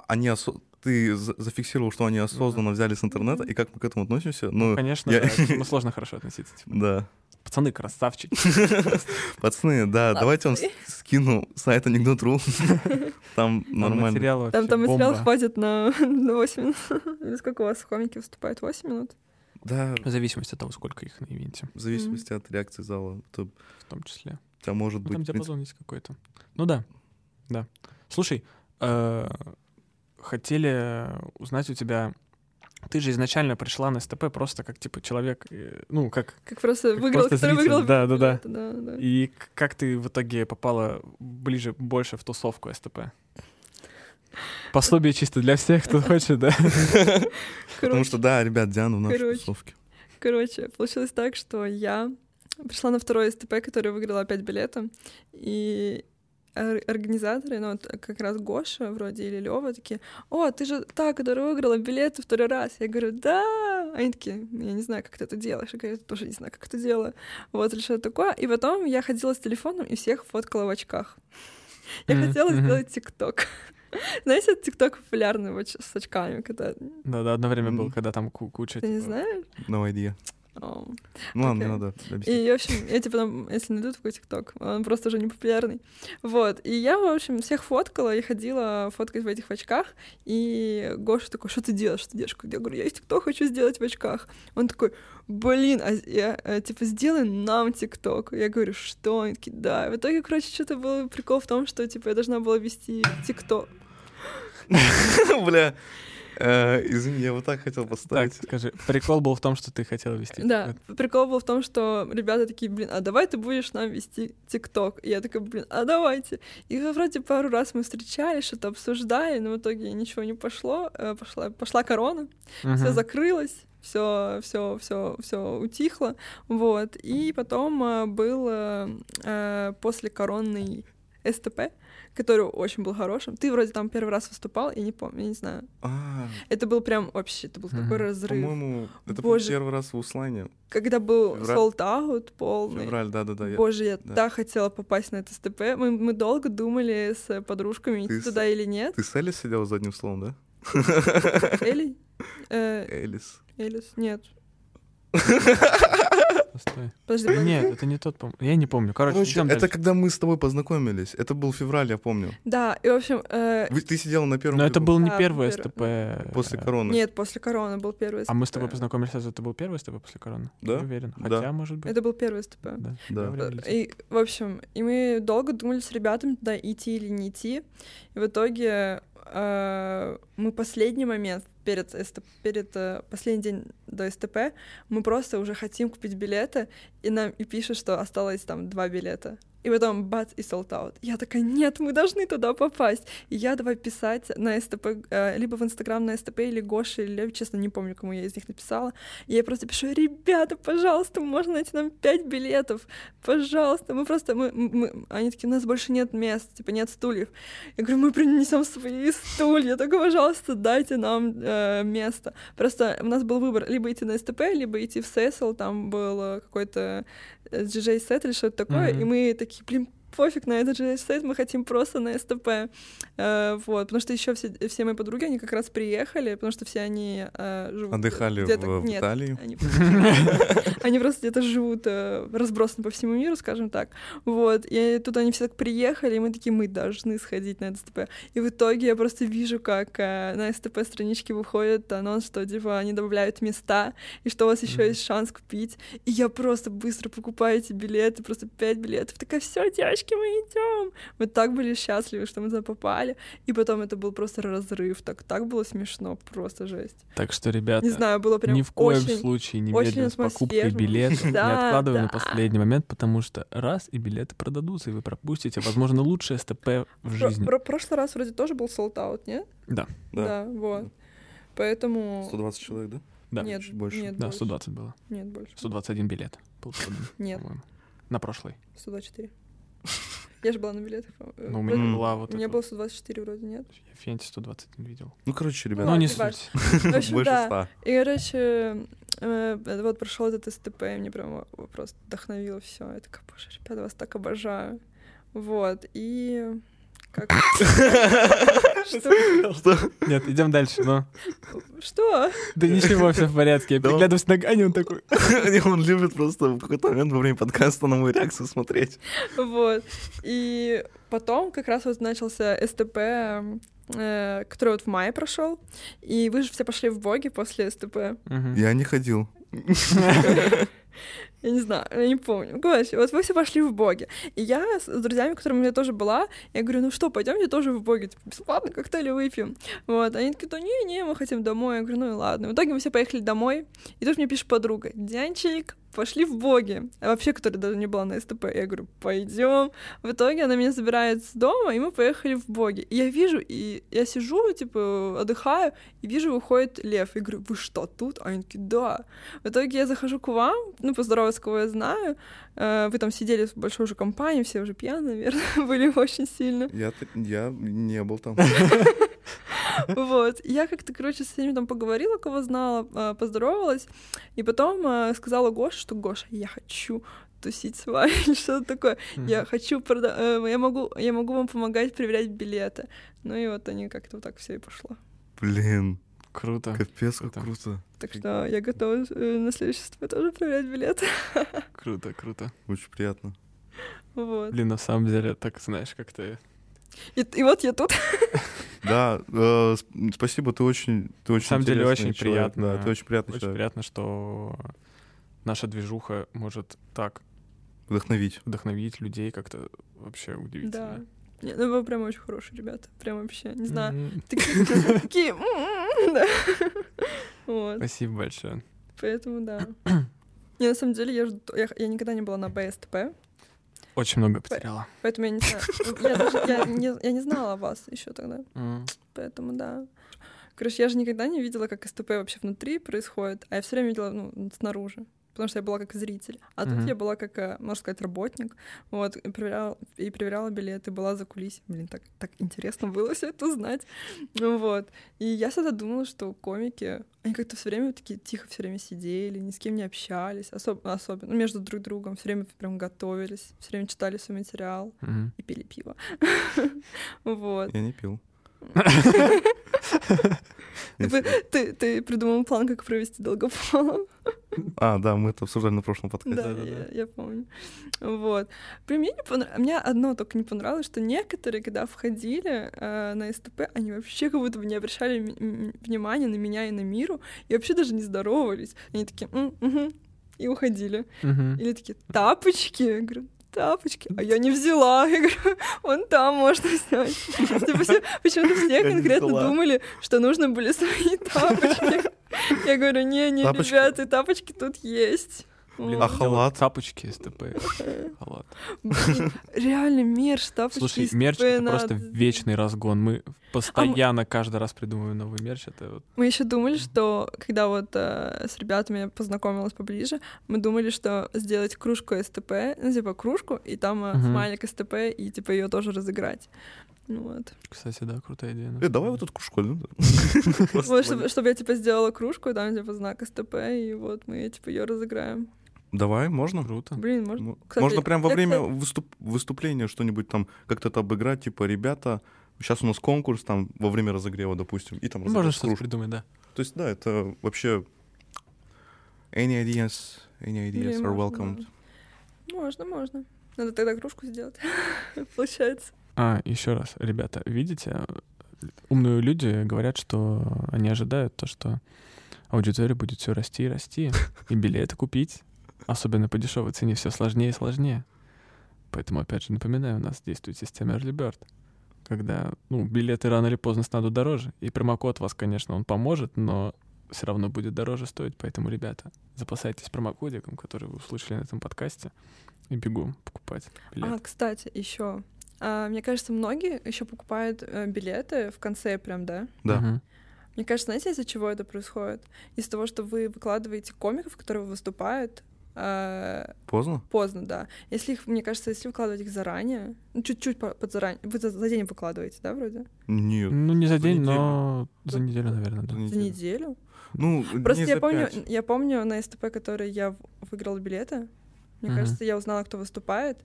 они осо- ты за- зафиксировал, что они осознанно взяли с интернета, и как мы к этому относимся? Ну, Конечно, я- да, к этому сложно хорошо относиться. типа. да. Пацаны, красавчики. Пацаны, да, давайте вам скину сайт анекдот.ру. Там нормально. Там, там материал хватит на, на 8 минут. Или сколько у вас в комике выступает? 8 минут? Да, В зависимости от того, сколько их на ивенте, в зависимости от реакции зала. То в том числе. у тебя может Ну, быть... там диапазон есть какой-то. Ну да, да. Слушай, э, хотели узнать у тебя... Ты же изначально пришла на СТП просто как, типа, человек, э, ну, как... Как просто Как выиграл, просто который зритель, выиграл. да, да, да. да, да. И как ты в итоге попала ближе, больше в тусовку СТП? Пособие чисто для всех, кто хочет, да? Потому что, да, ребят, Диана в нашей Короче. тусовке. Короче, получилось так, что я пришла на второй СТП, который выиграла опять билеты, и организаторы, ну, вот как раз Гоша вроде или Лева такие, о, ты же та, которая выиграла билеты второй раз. Я говорю, да. Они такие, я не знаю, как ты это делаешь. Я говорю, я тоже не знаю, как это делаю. Вот, или что такое. И потом я ходила с телефоном и всех фоткала в очках. Я хотела сделать ТикТок. Знаете, ТикТок популярный вот с очками, когда... Да-да, одно время было, Мгм. когда там ку- куча... Ты не типа, знаешь? No idea. Ну ладно, не надо объяснять. И, в общем, я типа там, если найду такой ТикТок, он просто уже не популярный. Вот. И я, в общем, всех фоткала и ходила фоткать в этих очках. И Гоша такой, что ты делаешь, что ты делаешь? Я говорю, я ТикТок хочу сделать в очках. Он такой, блин, а я, э, типа, сделай нам ТикТок. Я говорю, что? Они такие, да. В итоге, короче, что-то был прикол в том, что, типа, я должна была вести ТикТок. Бля, извини, я вот так хотел Так, поставить. скажи, прикол был в том, что ты хотела вести. Да, прикол был в том, что ребята такие, блин, а давай ты будешь нам вести ТикТок. И я такая, блин, а давайте. И вроде пару раз мы встречались, что-то обсуждали, но в итоге ничего не пошло. Э, Пошла, пошла корона, все закрылось, все, все, все, все утихло, вот. И потом э, был э, э, после коронный СТП, который очень был хорошим. Ты вроде там первый раз выступал, я не помню, я не знаю. А, Это был прям вообще, это был такой разрыв. по-моему, это был Боже. первый раз в Услане. Когда был Февраль. sold out полный. Февраль, да-да-да. Боже, я да. так хотела попасть на это СТП. Мы, мы долго думали с подружками, идти с- туда или нет. Ты с Элис сидел за одним столом, да? Элли? Э, Элис. Элис? Нет. Постой. Подожди, подожди. Нет, это не тот, пом- я не помню. Короче, Короче, это дальше. когда мы с тобой познакомились. Это был февраль, я помню. Да, и в общем... э, Вы- Ты сидела на первом Но это был не Да, первый. СТП. после э, короны. Нет, после короны был первый СТП. А мы с тобой познакомились сразу, это был первый СТП после короны? Да, Не уверен. да. Хотя, может быть. Это был первый СТП. Да. Да. Да, летит. И, в общем, и мы долго думали с ребятами туда идти или не идти. И в итоге э, мы последний момент перед, перед э, последний день до СТП, мы просто уже хотим купить билеты, и нам и пишут, что осталось там два билета. И потом бац, и out. Я такая, нет, мы должны туда попасть. И я давай писать на СТП, э, либо в Инстаграм на СТП, или Гоше, или Лев, честно, не помню, кому я из них написала. И я просто пишу, ребята, пожалуйста, можно найти нам пять билетов, пожалуйста. Мы просто, мы, мы- они такие, у нас больше нет мест, типа нет стульев. Я говорю, мы принесем свои стулья, только, пожалуйста, дайте нам э, место. Просто у нас был выбор, либо идти на СТП, либо идти в Сесл, там был э, какой-то э, DJ-сет или что-то такое, Мгм. и мы такие, блин, пофиг на этот DJ-сет, мы хотим просто на СТП. Э, вот, потому что еще все, все мои подруги, они как раз приехали, потому что все они э, живут... Отдыхали где-то- в, в Нет, Италии. они, они просто где-то живут э, разбросаны по всему миру, скажем так. Вот. И тут они все так приехали, и мы такие, мы должны сходить на СТП. И в итоге я просто вижу, как э, на СТП страничке выходит анонс, что типа они добавляют места, и что у вас еще есть шанс купить. И я просто быстро покупаю эти билеты, просто пять билетов. Такая, все, девочки, девочки, мы идем. Мы так были счастливы, что мы туда попали. И потом это был просто разрыв. Так, так было смешно, просто жесть. Так что, ребята, Не знаю, было прям ни в коем очень... случае не медленно с покупкой билетов, не Да, откладывай на да. последний момент, потому что раз, и билеты продадутся, и вы пропустите, возможно, лучшее СТП в жизни. про- прошлый раз вроде тоже был sold-out, нет? Да. Да. вот. Поэтому... 120 человек, да? Да, Нет, чуть больше. нет, да, больше. 120 было. Нет, больше. 121 билет был продан, Нет, по-моему. На прошлый. 124. Я же была на билетах. Но у Вроде- меня была вот У меня было вот- 124 вроде, нет? Я в Фенте 121 видел. Ну, короче, ребята, Ну, не не суть. В общем, больше да. 100. И, короче, э, это вот прошел этот СТП, и мне прям просто вдохновило все. Я такая, боже, ребята, вас так обожаю. Вот, и... Как... Что? Нет, идем дальше, но... Что? Да ничего, все в порядке. Я приглядываюсь на Ганю, он такой... Он любит просто в какой-то момент во время подкаста на мою реакцию смотреть. Вот. И потом как раз вот начался СТП, э, который вот в мае прошел. И вы же все пошли в боги после СТП. Я не ходил. Я не знаю, я не помню. Короче, вот вы все пошли в боги. И я с друзьями, которыми я тоже была, я говорю, ну что, пойдемте тоже в боги, типа, бесплатно коктейли выпьем. Вот, они такие, да не-не, мы хотим домой. Я говорю, ну и ладно. В итоге мы все поехали домой, и тут мне пишет подруга, Дянчик, пошли в боги. А вообще, которая даже не была на СТП. Я говорю, пойдем. В итоге она меня забирает с дома, и мы поехали в боги. И я вижу, и я сижу, типа, отдыхаю, и вижу, выходит Лев. И говорю, вы что, тут? А они такие, да. В итоге я захожу к вам, ну, поздороваться, кого я знаю. Э, Вы там сидели в большой уже компании, все уже пьяные, наверное, были очень сильно. Я, я не был там. Вот. Я как-то, короче, с ними там поговорила, кого знала, э, поздоровалась. И потом э, сказала Гоше, что Гоша, я хочу тусить с вами или что-то такое. Я хочу прода- э, я могу, я могу вам помогать проверять билеты. Ну и вот они как-то вот так все и пошло. Блин, Круто. капец, как Круто. Так что я готова э, на следующий СТП тоже проверять билеты. Круто, круто. Очень приятно. Вот. Блин, на самом деле, так, знаешь, как-то... И, и вот я тут. Да, э, сп- спасибо, ты очень, ты очень самом деле очень человек, приятно. Да, ты очень приятный Очень человек. приятно, что наша движуха может так Вдохновить. вдохновить людей как-то вообще Да. удивительно. Не, ну вы прям очень хорошие ребята. Прям вообще, не знаю. Такие, м-м-м, да. Вот. Спасибо большое. Поэтому да. Не, на самом деле, я, жду- я, я никогда не была на БСТП, Очень много потеряла. поэтому я не знаю. Я, даже, я, не, я не знала о вас еще тогда, М. поэтому да. Короче, я же никогда не видела, как СТП вообще внутри происходит, а я все время видела ну, снаружи. Потому что я была как зритель. А тут Мгм. я была как, э, можно сказать, работник. Вот, и проверяла, и проверяла билеты, была за кулисами. Блин, так, так интересно было все это знать. Ну вот. И я всегда думала, что комики, они как-то все время такие тихо все время сидели, ни с кем не общались, особ- особенно ну, между друг другом, все время прям готовились, все время читали свой материал Мгм. и пили пиво. Вот. Я не пил. Ты, ты, придумал план, как провести долгополом. А, да, мы это обсуждали на прошлом подкасте. Да, Да-да-да. я, я помню. Вот. При мне, не понрав- мне одно только не понравилось, что некоторые, когда входили э, на СТП, они вообще как будто бы не обращали внимания на меня и на миру, и вообще даже не здоровались. Они такие, и уходили. Или такие, тапочки? Я говорю, тапочки. А я не взяла. Я говорю, вон там можно все- Почему-то все не конкретно думали, что нужно были свои тапочки. Я говорю, не-не, Тапочки. ребята, тапочки тут есть. Блин, А халат? Тапочки СТП. Халат. Блин, Реально, мерч, тапочки Слушай, мерч — это просто вечный разгон. Мы постоянно каждый раз придумываем новый мерч. Это вот... Мы еще думали, что когда вот э, с ребятами я познакомилась поближе, мы думали, что сделать кружку СТП, ну, типа кружку, и там э, смайлик СТП, и типа ее тоже разыграть. Ну вот. Кстати, да, крутая идея. Э, давай вот эту кружку. ну, чтобы, чтобы я типа сделала кружку, и там типа знак СТП, и вот мы типа ее разыграем. Давай, можно? Круто. Блин, можно. Кстати, Можно прям во я, время выступ- выступления что-нибудь там как-то это обыграть, типа, ребята, сейчас у нас конкурс там во время разогрева, допустим, и там Ну, Можно что-то придумать, да. То есть, да, это вообще any ideas, any ideas Блин, are можно, welcomed. Можно, можно. Надо тогда кружку сделать. Получается. А, еще раз, ребята, видите, умные люди говорят, что они ожидают то, что аудитория будет все расти и расти, и билеты купить, особенно по дешевой цене, все сложнее и сложнее. Поэтому, опять же, напоминаю, у нас действует система Early Bird, когда ну, билеты рано или поздно станут дороже. И промокод вас, конечно, он поможет, но все равно будет дороже стоить. Поэтому, ребята, запасайтесь промокодиком, который вы услышали на этом подкасте, и бегу покупать билет. А, кстати, еще. А, мне кажется, многие еще покупают э, билеты в конце прям, да? Да. Мгм. Мне кажется, знаете, из-за чего это происходит? Из-за того, что вы выкладываете комиков, которые выступают Поздно? поздно, да. Если их, мне кажется, если выкладывать их заранее, ну, чуть-чуть по- под заранее, вы за, за день выкладываете, да, вроде? Нет. Ну, не за За день, неделю. но за неделю, наверное, да. За За неделю. Ну, Просто я за помню, пять. я помню на СТП, который я выиграла билеты, мне Мгм. кажется, я узнала, кто выступает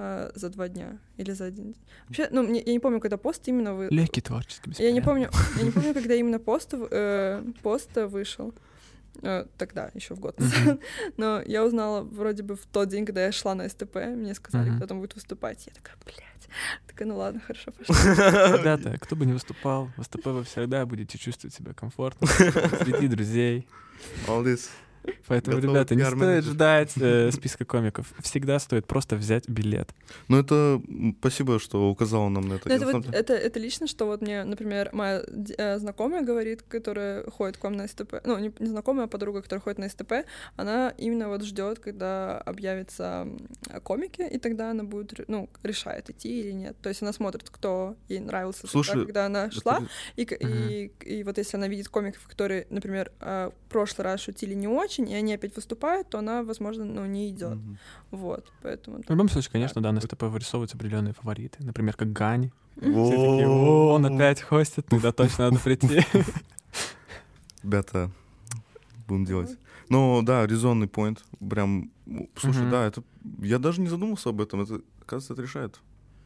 э, за два дня или за один день. Вообще, ну, мне- я не помню, когда пост именно вы... Легкий творческий Я не помню, я не помню, когда именно пост, э, пост вышел. Э, тогда, еще в год назад. Но я узнала вроде бы в тот день, когда я шла на СТП, мне сказали, кто там будет выступать. Я такая, блядь. Такая, ну ладно, хорошо, пошла. Ребята, кто бы не выступал, в СТП вы всегда будете чувствовать себя комфортно среди друзей. All this. Поэтому, Готовый ребята, не стоит ждать э, списка комиков. Всегда стоит просто взять билет. Ну, это спасибо, что указала нам на это. Ну, это вот, это, это лично, что вот мне, например, моя э, знакомая говорит, которая ходит к вам на СТП, ну, не, не знакомая, а подруга, которая ходит на СТП, она именно вот ждет, когда объявятся комики, и тогда она будет, ну, решает, идти или нет. То есть она смотрит, кто ей нравился, тогда, Слушай, когда она Это- шла, и, к- Мгм. и, и вот если она видит комиков, которые, например, э, в прошлый раз шутили не очень, и они опять выступают, то она, возможно, ну, не идет. Мгм. Вот, поэтому... В любом случае, конечно, да, на СТП вырисовываются определенные фавориты. Например, как Гани. Все Во. такие, «О, он опять хостит, тогда точно надо прийти. Ребята, будем делать. Ну, да, резонный поинт. Прям, м, слушай, да, это... Я даже не задумался об этом. Это, кажется, это решает.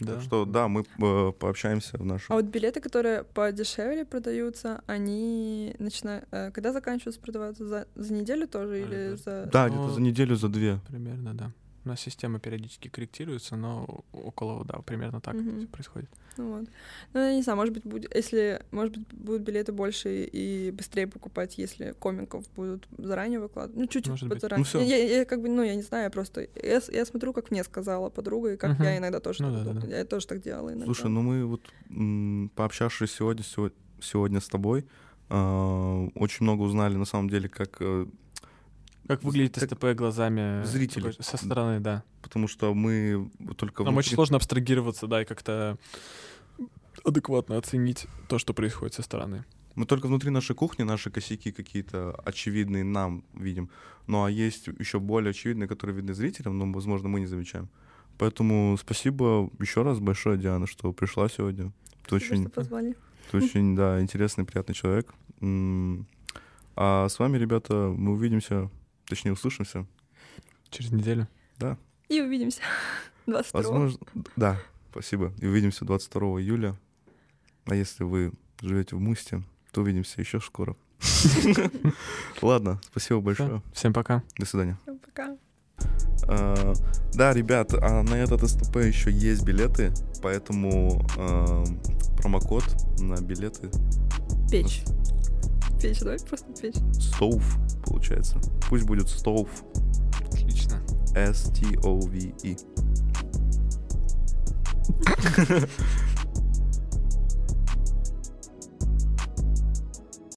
Да. Так что, да, мы э, пообщаемся в А нашем... вот билеты, которые подешевле продаются, они начинают... Когда заканчиваются продаваться? За, за неделю тоже или Э, за... Да, Ну, где-то за неделю, за две. Примерно, да. У нас система периодически корректируется, но около, да, примерно так Мгм. всё происходит. Ну вот. Ну, я не знаю, может быть, будет, если, может быть, будут билеты больше и быстрее покупать, если комиков будут заранее выкладывать. Ну, чуть-чуть Может быть. заранее. Ну, я, я- я как бы, ну, я не знаю, я просто... Я, я смотрю, как мне сказала подруга, и как Мгм. я иногда тоже Ну так да, да, да. Я тоже так делала иногда. Слушай, ну мы вот, м, пообщавшись сегодня, сего- сегодня с тобой, а, очень много узнали, на самом деле, как... э, Как выглядит Как СТП глазами зрителей. такой, со стороны, да. Потому что мы только... Нам внутри- очень сложно абстрагироваться, да, и как-то адекватно оценить то, что происходит со стороны. Мы только внутри нашей кухни наши косяки какие-то очевидные нам видим. Ну а есть еще более очевидные, которые видны зрителям, но, возможно, мы не замечаем. Поэтому спасибо еще раз большое, Диана, что пришла сегодня. Ты Спасибо, очень, что позвали. ты очень, да, интересный, приятный человек. А с вами, ребята, мы увидимся, точнее, услышимся. Через неделю. И увидимся 22 Возможно, да, спасибо. И увидимся 22 июля. А если вы живете в Мусте, то увидимся еще скоро. Ладно, спасибо большое. Всем пока. До свидания. Всем пока. А, Да, ребят, а на этот СТП еще есть билеты, поэтому а, промокод на билеты Печь. Печь, давай просто печь. STOVE получается. Пусть будет STOVE. Отлично. S-T-O-V-E.